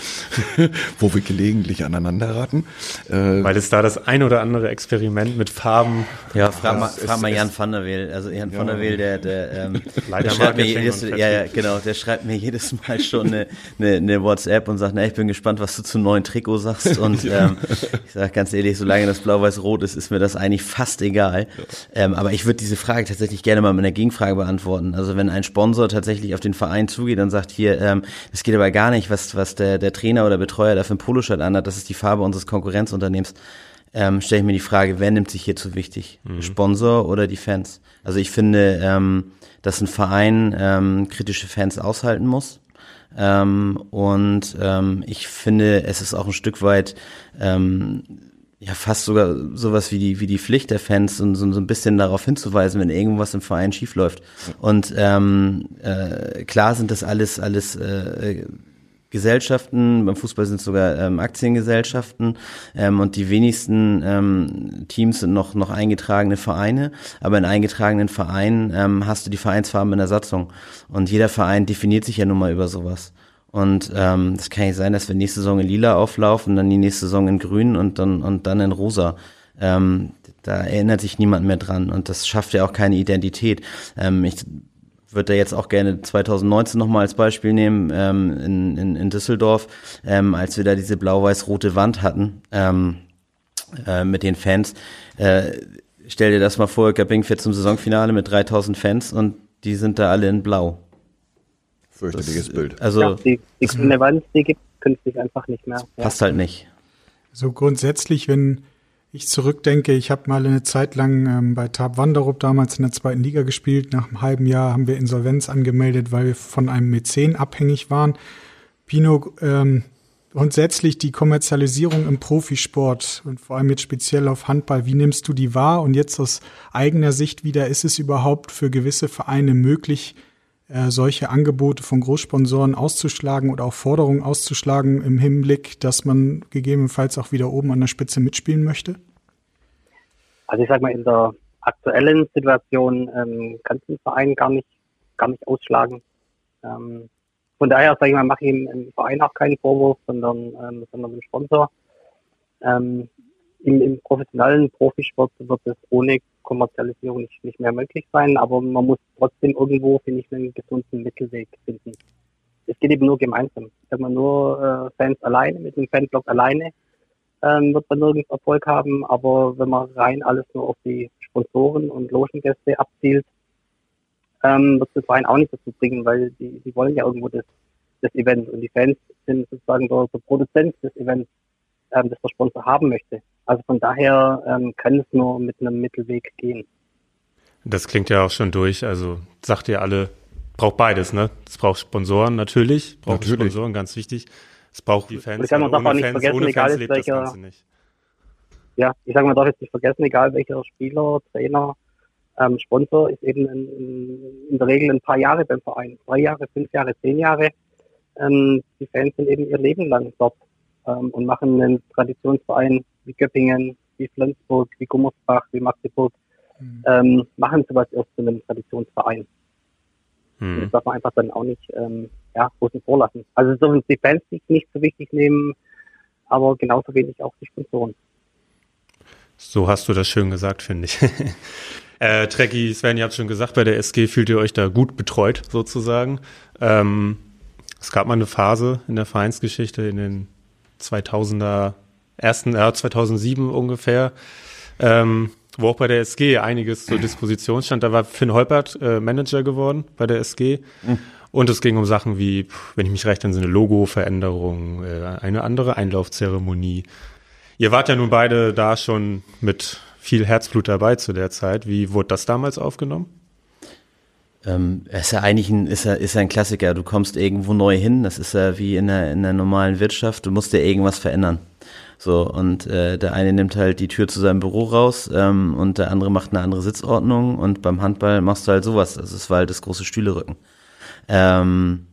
G: wo wir gelegentlich aneinander raten.
B: Äh, Weil es da das ein oder andere Experiment mit Farben.
H: Ja, frag mal, frag mal Jan van der Weel. Also Jan ja. van der Weel, der, der, ähm, der schreibt mir jedes, ja, ja, genau, der schreibt mir jedes Mal schon eine, eine, eine WhatsApp und sagt, na, ich bin gespannt, was du zum neuen Trikot sagst. Und ähm, ich sage ganz ehrlich, solange das Blau-Weiß-Rot ist, ist mir das eigentlich fast egal. Ähm, aber ich würde diese Frage tatsächlich gerne mal mit einer Gegenfrage beantworten beantworten. Also wenn ein Sponsor tatsächlich auf den Verein zugeht und sagt, hier, ähm, das geht aber gar nicht, was, was der, der Trainer oder Betreuer da für ein Poloshirt anhat, das ist die Farbe unseres Konkurrenzunternehmens, ähm, stelle ich mir die Frage, wer nimmt sich hier zu wichtig? Mhm. Sponsor oder die Fans? Also ich finde, ähm, dass ein Verein ähm, kritische Fans aushalten muss. Ähm, und ähm, ich finde, es ist auch ein Stück weit ähm, ja fast sogar sowas wie die wie die Pflicht der Fans und so, so ein bisschen darauf hinzuweisen, wenn irgendwas im Verein schief läuft. Und ähm, äh, klar sind das alles alles äh, Gesellschaften, beim Fußball sind es sogar ähm, Aktiengesellschaften ähm, und die wenigsten ähm, Teams sind noch, noch eingetragene Vereine, aber in eingetragenen Vereinen ähm, hast du die Vereinsfarben in der Satzung und jeder Verein definiert sich ja nun mal über sowas. Und ähm, das kann nicht sein, dass wir nächste Saison in Lila auflaufen, dann die nächste Saison in Grün und dann und dann in Rosa. Ähm, da erinnert sich niemand mehr dran und das schafft ja auch keine Identität. Ähm, ich würde da jetzt auch gerne 2019 nochmal als Beispiel nehmen, ähm, in, in, in Düsseldorf, ähm, als wir da diese blau-weiß-rote Wand hatten ähm, äh, mit den Fans. Äh, stell dir das mal vor, Göpping fährt zum Saisonfinale mit 3000 Fans und die sind da alle in blau.
G: Fürchterliches das, Bild.
D: Also, ja, die, die Wand, die gibt künftig einfach nicht mehr.
H: Passt ja. halt nicht.
C: So grundsätzlich, wenn ich zurückdenke, ich habe mal eine Zeit lang ähm, bei Tab Wanderup damals in der zweiten Liga gespielt. Nach einem halben Jahr haben wir Insolvenz angemeldet, weil wir von einem Mäzen abhängig waren. Pino, ähm, grundsätzlich die Kommerzialisierung im Profisport und vor allem jetzt speziell auf Handball, wie nimmst du die wahr? Und jetzt aus eigener Sicht wieder, ist es überhaupt für gewisse Vereine möglich, äh, solche Angebote von Großsponsoren auszuschlagen oder auch Forderungen auszuschlagen im Hinblick, dass man gegebenenfalls auch wieder oben an der Spitze mitspielen möchte?
D: Also ich sag mal, in der aktuellen Situation ähm, kann es ein Verein gar nicht, gar nicht ausschlagen. Ähm, von daher, sage ich mal, mache ich im, Verein auch keinen Vorwurf, sondern, ähm, sondern dem Sponsor. Ähm, im, im professionellen Profisport wird es ohne Kommerzialisierung nicht, nicht mehr möglich sein, aber man muss trotzdem irgendwo, finde ich, einen gesunden Mittelweg finden. Es geht eben nur gemeinsam. Wenn man nur äh, Fans alleine, mit dem Fanblock alleine, ähm, wird man nirgends Erfolg haben. Aber wenn man rein alles nur auf die Sponsoren und Logengäste abzielt, ähm, wird das Verein auch nicht dazu bringen, weil die, die wollen ja irgendwo das, das Event und die Fans sind sozusagen der, der Produzent des Events, ähm, das der Sponsor haben möchte. Also von daher ähm, kann es nur mit einem Mittelweg gehen.
B: Das klingt ja auch schon durch. Also sagt ihr alle, braucht beides, ne? Es braucht Sponsoren natürlich, braucht natürlich. Sponsoren, ganz wichtig. Es braucht die Fans.
D: Und ich sag, man darf auch nicht Fans, vergessen, egal Fans welcher, Ja, ich sage, man darf jetzt nicht vergessen, egal welcher Spieler, Trainer, ähm, Sponsor ist eben in, in, der Regel ein paar Jahre beim Verein. Drei Jahre, fünf Jahre, zehn Jahre. Ähm, die Fans sind eben ihr Leben lang dort ähm, und machen einen Traditionsverein wie Göppingen, wie Flensburg, wie Gummersbach, wie Magdeburg, mhm. ähm, machen sowas erst zu einem Traditionsverein. Mhm. Das darf man einfach dann auch nicht ähm, ja, außen vor lassen. Also so die Fans sich nicht so wichtig nehmen, aber genauso wenig auch die Sponsoren.
B: So hast du das schön gesagt, finde ich. äh, Trekkie, Sven, ihr habt schon gesagt, bei der SG fühlt ihr euch da gut betreut, sozusagen. Ähm, es gab mal eine Phase in der Vereinsgeschichte in den 2000er, ersten, äh, 2007 ungefähr, ähm, wo auch bei der SG einiges zur Disposition stand. Da war Finn Holpert äh, Manager geworden bei der SG. Mhm. Und es ging um Sachen wie, wenn ich mich recht entsinne, Logo-Veränderung, äh, eine andere Einlaufzeremonie. Ihr wart ja nun beide da schon mit viel Herzblut dabei zu der Zeit. Wie wurde das damals aufgenommen?
H: Ähm, ist ja eigentlich ein, ist ja, ist ja ein Klassiker. Du kommst irgendwo neu hin. Das ist ja wie in der, in der normalen Wirtschaft. Du musst dir irgendwas verändern. So, und äh, der eine nimmt halt die Tür zu seinem Büro raus ähm, und der andere macht eine andere Sitzordnung und beim Handball machst du halt sowas. Also es war halt das große Stühlerücken. Ähm,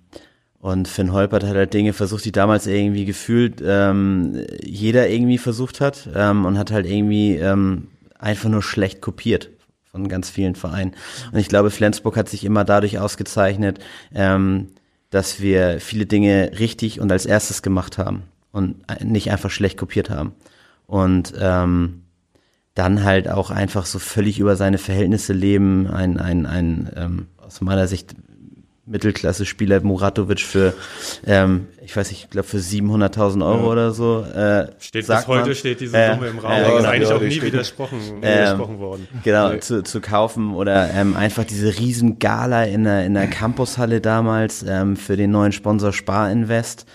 H: und Finn Holpert hat halt Dinge versucht, die damals irgendwie gefühlt ähm, jeder irgendwie versucht hat ähm, und hat halt irgendwie ähm, einfach nur schlecht kopiert von ganz vielen Vereinen. Und ich glaube, Flensburg hat sich immer dadurch ausgezeichnet, ähm, dass wir viele Dinge richtig und als erstes gemacht haben und nicht einfach schlecht kopiert haben. Und ähm, dann halt auch einfach so völlig über seine Verhältnisse leben, ein, ein, ein ähm, aus meiner Sicht Mittelklasse-Spieler Muratovic für, ähm, ich weiß nicht, ich glaube für 700.000 Euro ja. oder so. Äh,
B: steht bis heute man, steht diese Summe äh, im Raum. Äh, genau, ist eigentlich ja, auch nie widersprochen,
H: widersprochen worden. Genau, zu, zu kaufen oder ähm, einfach diese riesen Gala in der, in der Campushalle damals ähm, für den neuen Sponsor Spar Invest.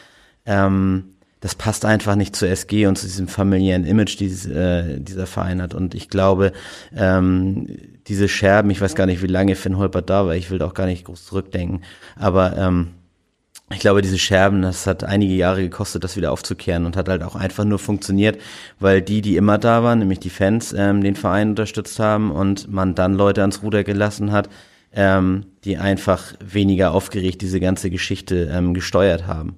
H: Ähm, das passt einfach nicht zur SG und zu diesem familiären Image, die äh, dieser Verein hat. Und ich glaube, ähm, diese Scherben, ich weiß gar nicht, wie lange Finn Holpert da war, ich will auch gar nicht groß zurückdenken, aber ähm, ich glaube, diese Scherben, das hat einige Jahre gekostet, das wieder aufzukehren und hat halt auch einfach nur funktioniert, weil die, die immer da waren, nämlich die Fans, ähm, den Verein unterstützt haben und man dann Leute ans Ruder gelassen hat, ähm, die einfach weniger aufgeregt diese ganze Geschichte ähm, gesteuert haben.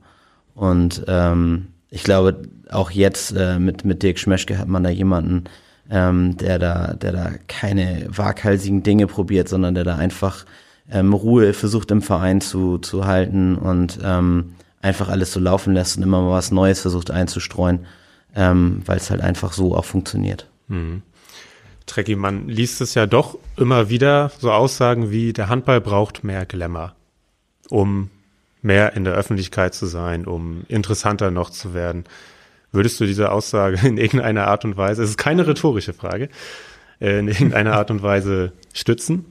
H: Und ähm, ich glaube, auch jetzt äh, mit, mit Dirk Schmeschke hat man da jemanden, ähm, der da, der da keine waghalsigen Dinge probiert, sondern der da einfach ähm, Ruhe versucht im Verein zu, zu halten und ähm, einfach alles so laufen lässt und immer mal was Neues versucht einzustreuen, ähm, weil es halt einfach so auch funktioniert.
B: Mhm. Trecki, man liest es ja doch immer wieder, so Aussagen wie, der Handball braucht mehr Glamour, um mehr in der Öffentlichkeit zu sein, um interessanter noch zu werden. Würdest du diese Aussage in irgendeiner Art und Weise, es ist keine rhetorische Frage, äh, in irgendeiner Art und Weise stützen?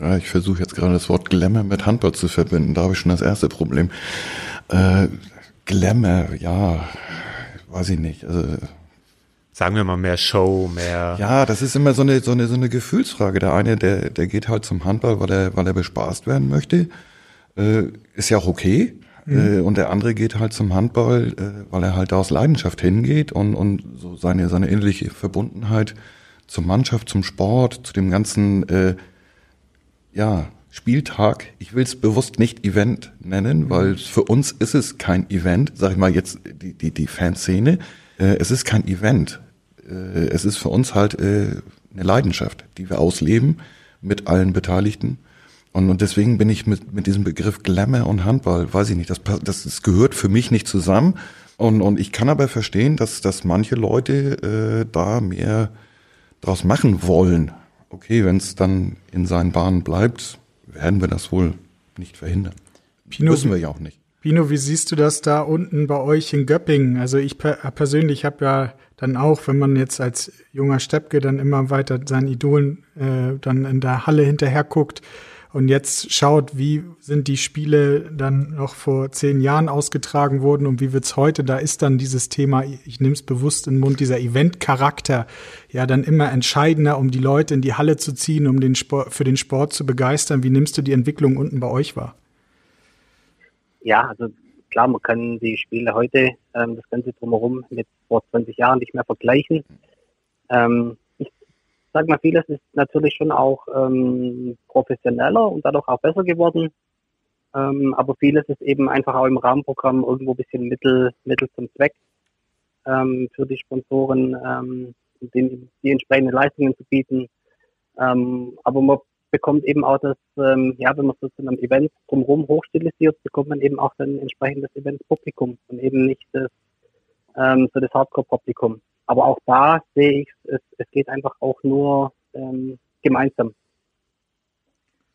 G: Ja, ich versuche jetzt gerade das Wort Glamour mit Handball zu verbinden. Da habe ich schon das erste Problem. Äh, Glamour, ja, weiß ich nicht. Also,
B: Sagen wir mal mehr Show, mehr.
G: Ja, das ist immer so eine, so eine, so eine Gefühlsfrage. Der eine, der, der geht halt zum Handball, weil er, weil er bespaßt werden möchte äh, ist ja auch okay. Mhm. Äh, und der andere geht halt zum Handball, äh, weil er halt da aus Leidenschaft hingeht und, und so seine, seine innerliche Verbundenheit zur Mannschaft, zum Sport, zu dem ganzen äh, ja, Spieltag. Ich will es bewusst nicht Event nennen, mhm. weil für uns ist es kein Event, sag ich mal jetzt die, die, die Fanszene. Äh, es ist kein Event. Äh, es ist für uns halt äh, eine Leidenschaft, die wir ausleben mit allen Beteiligten. Und, und deswegen bin ich mit, mit diesem Begriff Glamour und Handball, weiß ich nicht, das, das, das gehört für mich nicht zusammen. Und, und ich kann aber verstehen, dass, dass manche Leute äh, da mehr draus machen wollen. Okay, wenn es dann in seinen Bahnen bleibt, werden wir das wohl nicht verhindern.
C: Pino, Wissen wir ja auch nicht. Bino, wie siehst du das da unten bei euch in Göppingen? Also ich per persönlich habe ja dann auch, wenn man jetzt als junger Steppke dann immer weiter seinen Idolen äh, dann in der Halle hinterher guckt und jetzt schaut, wie sind die Spiele dann noch vor zehn Jahren ausgetragen worden und wie wird's heute, da ist dann dieses Thema, ich nehme es bewusst in den Mund, dieser Eventcharakter ja dann immer entscheidender, um die Leute in die Halle zu ziehen, um den Sport, für den Sport zu begeistern. Wie nimmst du die Entwicklung unten bei euch wahr?
D: ja, also klar, man kann die Spiele heute, ähm, das Ganze drumherum mit vor 20 Jahren nicht mehr vergleichen. Ähm, sag mal, vieles ist natürlich schon auch ähm, professioneller und dadurch auch besser geworden. Ähm, aber vieles ist eben einfach auch im Rahmenprogramm irgendwo ein bisschen Mittel, Mittel zum Zweck ähm, für die Sponsoren, ähm, den, die entsprechenden Leistungen zu bieten. Ähm, aber man bekommt eben auch das, ähm, ja, wenn man so zu einem Event drumherum hochstilisiert, bekommt man eben auch dann entsprechendes Event-Publikum und eben nicht das, ähm, so das Hardcore-Publikum. Aber auch da sehe ich, es, es geht einfach auch nur ähm, gemeinsam.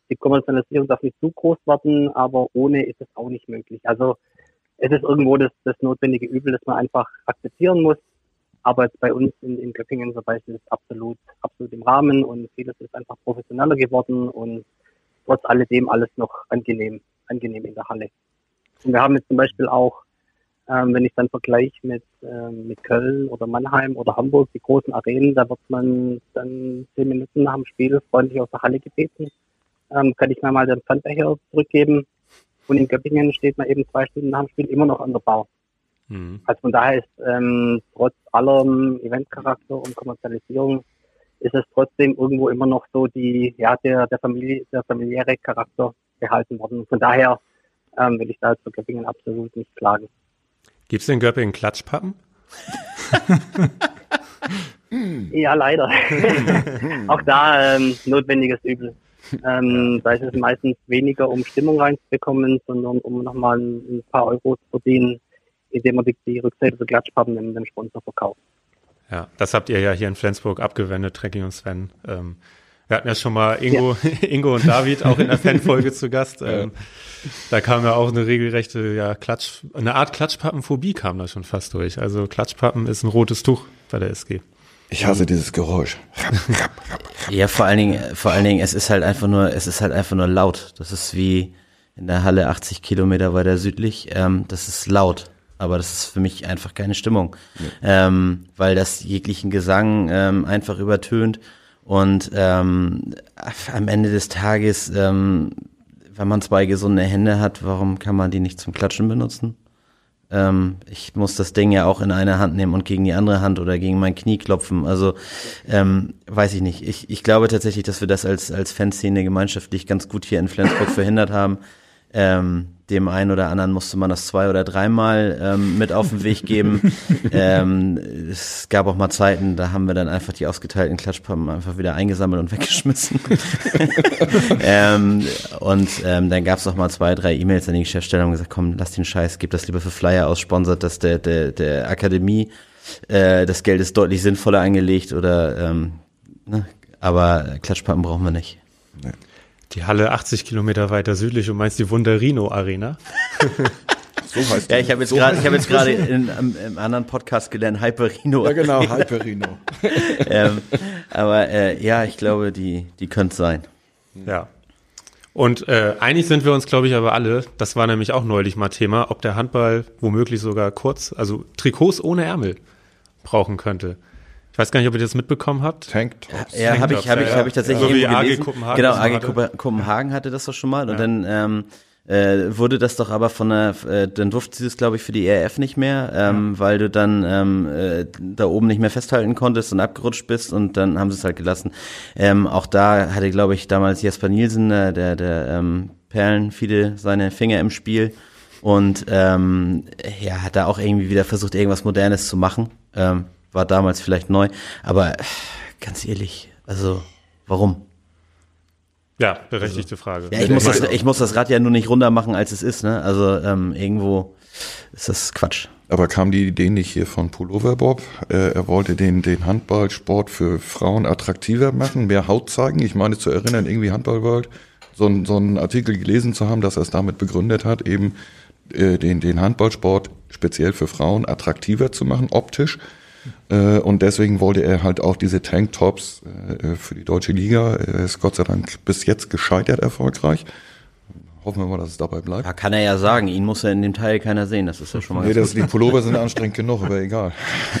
D: Die Kommerzialisierung darf nicht zu groß werden, aber ohne ist es auch nicht möglich. Also es ist irgendwo das, das notwendige Übel, das man einfach akzeptieren muss. Aber jetzt bei uns in, in Göppingen zum Beispiel ist absolut, absolut im Rahmen und vieles ist einfach professioneller geworden und trotz alledem alles noch angenehm, angenehm in der Halle. Und wir haben jetzt zum Beispiel auch, ähm, wenn ich dann vergleiche mit, ähm, mit Köln oder Mannheim oder Hamburg, die großen Arenen, da wird man dann zehn Minuten nach dem Spiel freundlich aus der Halle gebeten. Ähm, kann ich mir mal den Pfandbecher zurückgeben. Und in Göppingen steht man eben zwei Stunden nach dem Spiel immer noch an der Bar. Mhm. Also von daher ist ähm, trotz allem Eventcharakter und Kommerzialisierung ist es trotzdem irgendwo immer noch so die, ja, der, der Familie, der familiäre Charakter gehalten worden. Von daher ähm, will ich da zu Göppingen absolut nicht klagen.
B: Gibt es in Göppingen Klatschpappen?
D: ja, leider. Auch da ähm, notwendiges Übel. Ähm, da ist es meistens weniger, um Stimmung reinzubekommen, sondern um nochmal ein paar Euro zu verdienen indem man die, die Rückseite der Klatschpappen dem, dem Sponsor verkauft.
B: Ja, das habt ihr ja hier in Flensburg abgewendet, Trekking und Sven. Ähm, wir hatten ja schon mal Ingo, ja. Ingo und David auch in der Fanfolge zu Gast. Ähm, da kam ja auch eine regelrechte, ja, Klatsch, eine Art Klatschpappenphobie kam da schon fast durch. Also Klatschpappen ist ein rotes Tuch bei der SG.
G: Ich hasse dieses Geräusch.
H: ja, vor allen Dingen, vor allen Dingen, es ist halt einfach nur, es ist halt einfach nur laut. Das ist wie in der Halle 80 Kilometer weiter südlich. Ähm, das ist laut aber das ist für mich einfach keine Stimmung, nee. ähm, weil das jeglichen Gesang ähm, einfach übertönt und ähm, am Ende des Tages, ähm, wenn man zwei gesunde Hände hat, warum kann man die nicht zum Klatschen benutzen? Ähm, ich muss das Ding ja auch in eine Hand nehmen und gegen die andere Hand oder gegen mein Knie klopfen. Also ähm, weiß ich nicht. Ich, ich glaube tatsächlich, dass wir das als, als Fanszene gemeinschaftlich ganz gut hier in Flensburg verhindert haben. Ähm, dem einen oder anderen musste man das zwei oder dreimal ähm, mit auf den Weg geben. ähm, es gab auch mal Zeiten, da haben wir dann einfach die ausgeteilten Klatschpappen einfach wieder eingesammelt und weggeschmissen. ähm, und ähm, dann gab es auch mal zwei, drei E-Mails an die Geschäftsstelle und gesagt, komm, lass den Scheiß, gib das lieber für Flyer aus, sponsert das der, der, der Akademie. Äh, das Geld ist deutlich sinnvoller angelegt oder ähm, ne? aber Klatschpappen brauchen wir nicht.
B: Nee. Die Halle 80 Kilometer weiter südlich und meinst die Wunderino Arena?
H: so heißt Ja, ich habe jetzt so gerade, ich habe jetzt gerade im, anderen Podcast gelernt Hyperino.
G: Ja, genau, Hyperino.
H: ähm, aber äh, ja, ich glaube, die, die könnte sein.
B: Ja. Und äh, einig sind wir uns, glaube ich, aber alle, das war nämlich auch neulich mal Thema, ob der Handball womöglich sogar kurz, also Trikots ohne Ärmel brauchen könnte. Ich weiß gar nicht, ob ihr das mitbekommen habt.
H: Tanktops. Ja, habe ich, habe ich, habe ich tatsächlich
B: so wie AG Kopenhagen.
H: Genau, AG hatte. Kopenhagen hatte das doch schon mal. Und dann ähm, äh, wurde das doch aber von der, äh, dann durfte sie das, glaube ich, für die ERF nicht mehr, ähm, ja. weil du dann ähm, äh, da oben nicht mehr festhalten konntest und abgerutscht bist und dann haben sie es halt gelassen. Ähm, auch da hatte, glaube ich, damals Jesper Nielsen, der, der, der ähm, Perlen, viele seine Finger im Spiel und ähm, ja, hat da auch irgendwie wieder versucht, irgendwas Modernes zu machen. Ähm, war damals vielleicht neu, aber ganz ehrlich, also warum?
B: Ja, berechtigte also, Frage.
H: Ja, ich, muss das, ich muss das Rad ja nur nicht runter machen, als es ist. Ne? Also ähm, irgendwo ist das Quatsch.
G: Aber kam die Idee nicht hier von Pullover Bob? Äh, er wollte den, den Handballsport für Frauen attraktiver machen, mehr Haut zeigen. Ich meine zu erinnern, irgendwie Handball World, so, so einen Artikel gelesen zu haben, dass er es damit begründet hat, eben äh, den, den Handballsport speziell für Frauen attraktiver zu machen, optisch. Äh, und deswegen wollte er halt auch diese Tanktops äh, für die deutsche Liga. Er ist Gott sei Dank bis jetzt gescheitert erfolgreich. Hoffen wir mal, dass es dabei bleibt.
H: Ja, kann er ja sagen, ihn muss ja in dem Teil keiner sehen, das ist ja schon mal
G: Nee, das, die Pullover sind anstrengend genug, aber egal.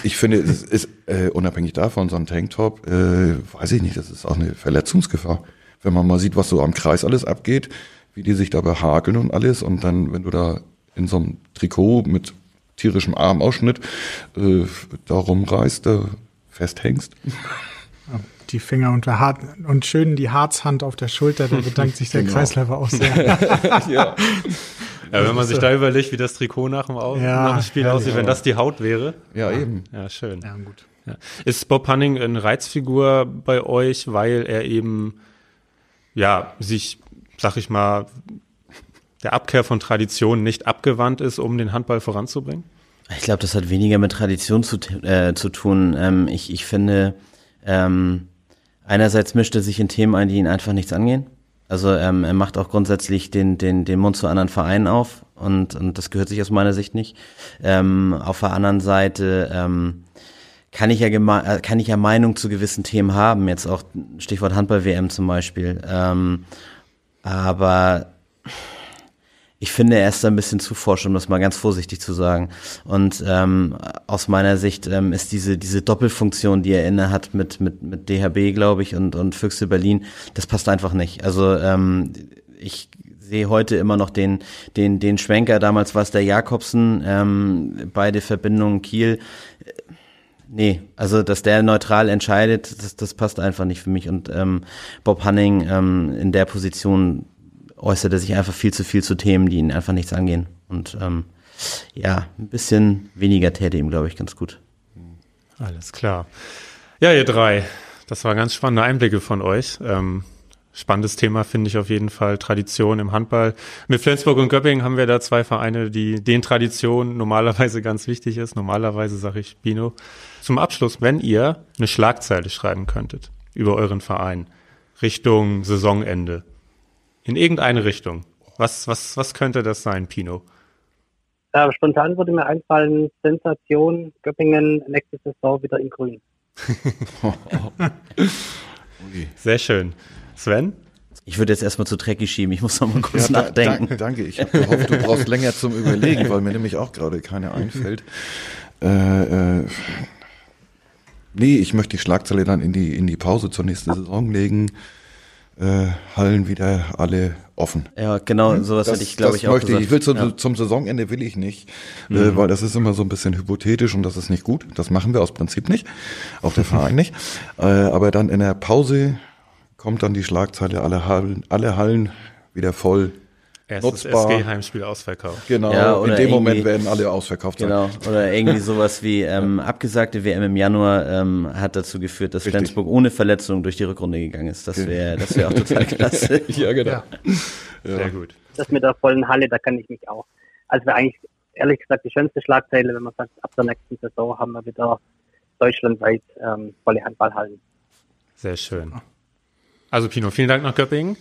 G: Ich finde, es ist äh, unabhängig davon, so ein Tanktop, äh, weiß ich nicht, das ist auch eine Verletzungsgefahr. Wenn man mal sieht, was so am Kreis alles abgeht, wie die sich da behakeln und alles, und dann, wenn du da in so einem Trikot mit tierischem Armausschnitt äh, da rumreißt, da festhängst.
C: Die Finger unter Hart und schön die Harzhand auf der Schulter, da bedankt sich der Kreisläufer auch sehr.
G: ja.
B: Ja, wenn man sich da überlegt, wie das Trikot nach dem, Au
C: Ja,
B: nach dem Spiel
C: herrlich.
B: aussieht, wenn das die Haut wäre.
G: ja, eben.
B: Ja, schön.
C: Ja, gut.
B: Ja. Ist Bob Hanning eine Reizfigur bei euch, weil er eben, ja, sich, sag ich mal, der Abkehr von Traditionen nicht abgewandt ist, um den Handball voranzubringen?
H: Ich glaube, das hat weniger mit Tradition zu, äh, zu tun. Ähm, ich, ich finde, ähm, einerseits mischt er sich in Themen ein, die ihn einfach nichts angehen. Also ähm, er macht auch grundsätzlich den, den, den Mund zu anderen Vereinen auf und, und das gehört sich aus meiner Sicht nicht. Ähm, auf der anderen Seite ähm, kann ich ja äh, kann ich ja Meinung zu gewissen Themen haben, jetzt auch Stichwort Handball-WM zum Beispiel. Ähm, aber ich finde, er ist ein bisschen zu forsch, um das mal ganz vorsichtig zu sagen. Und ähm, aus meiner Sicht ähm, ist diese diese Doppelfunktion, die er inne hat mit mit mit DHB, glaube ich, und und Füchse Berlin, das passt einfach nicht. Also ähm, ich sehe heute immer noch den den den Schwenker. Damals war es der Jakobsen, ähm, beide Verbindungen Kiel. Nee, also dass der neutral entscheidet, das, das passt einfach nicht für mich. Und ähm, Bob Hanning ähm, in der Position äußert er sich einfach viel zu viel zu Themen, die ihn einfach nichts angehen. Und ähm, ja, ein bisschen weniger täte ihm, glaube ich, ganz gut.
B: Alles klar. Ja, ihr drei, das war ganz spannende Einblicke von euch. Ähm, spannendes Thema finde ich auf jeden Fall. Tradition im Handball. Mit Flensburg und Göppingen haben wir da zwei Vereine, die den Tradition normalerweise ganz wichtig ist. Normalerweise sage ich Bino. Zum Abschluss, wenn ihr eine Schlagzeile schreiben könntet über euren Verein Richtung Saisonende, in irgendeine Richtung, was, was, was könnte das sein, Pino?
D: Äh, spontan würde mir einfallen, Sensation, Göppingen, nächste Saison wieder in Grün.
B: Sehr schön. Sven?
H: Ich würde jetzt erstmal zu Trecki schieben, ich muss noch mal kurz
G: Ja, da,
H: nachdenken.
G: danke, danke. Ich habe gehofft, du brauchst länger zum Überlegen, weil mir nämlich auch gerade keine einfällt. Äh, äh, nee, ich möchte die Schlagzeile dann in die, in die Pause zur nächsten Saison legen. Äh, Hallen wieder alle offen.
H: Ja, genau, sowas hätte ich, glaube
G: das
H: ich, auch
G: möchte
H: gesagt.
G: Ich will zum,
H: ja.
G: zum Saisonende will ich nicht, äh, weil das ist immer so ein bisschen hypothetisch und das ist nicht gut. Das machen wir aus Prinzip nicht, auch der Verein nicht. Äh, aber dann in der Pause kommt dann die Schlagzeile, alle Hallen, alle Hallen wieder voll.
B: Erstes
G: Nutzbar.
B: SG-Heimspiel ausverkauft.
G: Genau,
H: Ja,
G: in dem Moment werden alle ausverkauft sein.
H: Genau, oder irgendwie sowas wie ähm, abgesagte WM im Januar ähm, hat dazu geführt, dass
G: Richtig.
H: Flensburg ohne Verletzung durch die Rückrunde gegangen ist. Das wäre das wäre auch total klasse.
G: Ja, genau.
C: Ja.
B: Sehr gut.
D: Das mit der vollen Halle, da kann ich mich auch. Also wäre eigentlich, ehrlich gesagt, die schönste Schlagzeile, wenn man sagt, ab der nächsten Saison haben wir wieder deutschlandweit ähm, volle Handballhallen.
B: Sehr schön. Also Pino, vielen Dank nach Göppingen.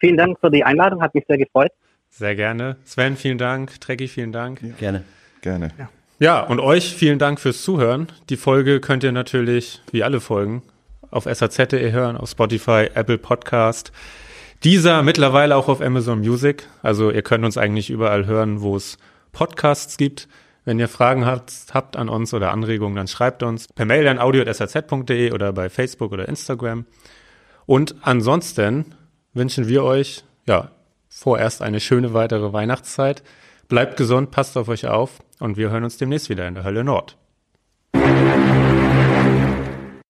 D: Vielen Dank für die Einladung, hat mich sehr gefreut.
B: Sehr gerne. Sven, vielen Dank. Trecki, vielen Dank.
H: Gerne.
G: Gerne.
B: Ja, und euch vielen Dank fürs Zuhören. Die Folge könnt ihr natürlich, wie alle Folgen, auf SAZ.de hören, auf Spotify, Apple Podcast. Dieser mittlerweile auch auf Amazon Music. Also ihr könnt uns eigentlich überall hören, wo es Podcasts gibt. Wenn ihr Fragen habt, habt an uns oder Anregungen, dann schreibt uns per Mail an audio.saz.de oder bei Facebook oder Instagram. Und ansonsten wünschen wir euch, ja, vorerst eine schöne weitere Weihnachtszeit. Bleibt gesund, passt auf euch auf und wir hören uns demnächst wieder in der Hölle Nord.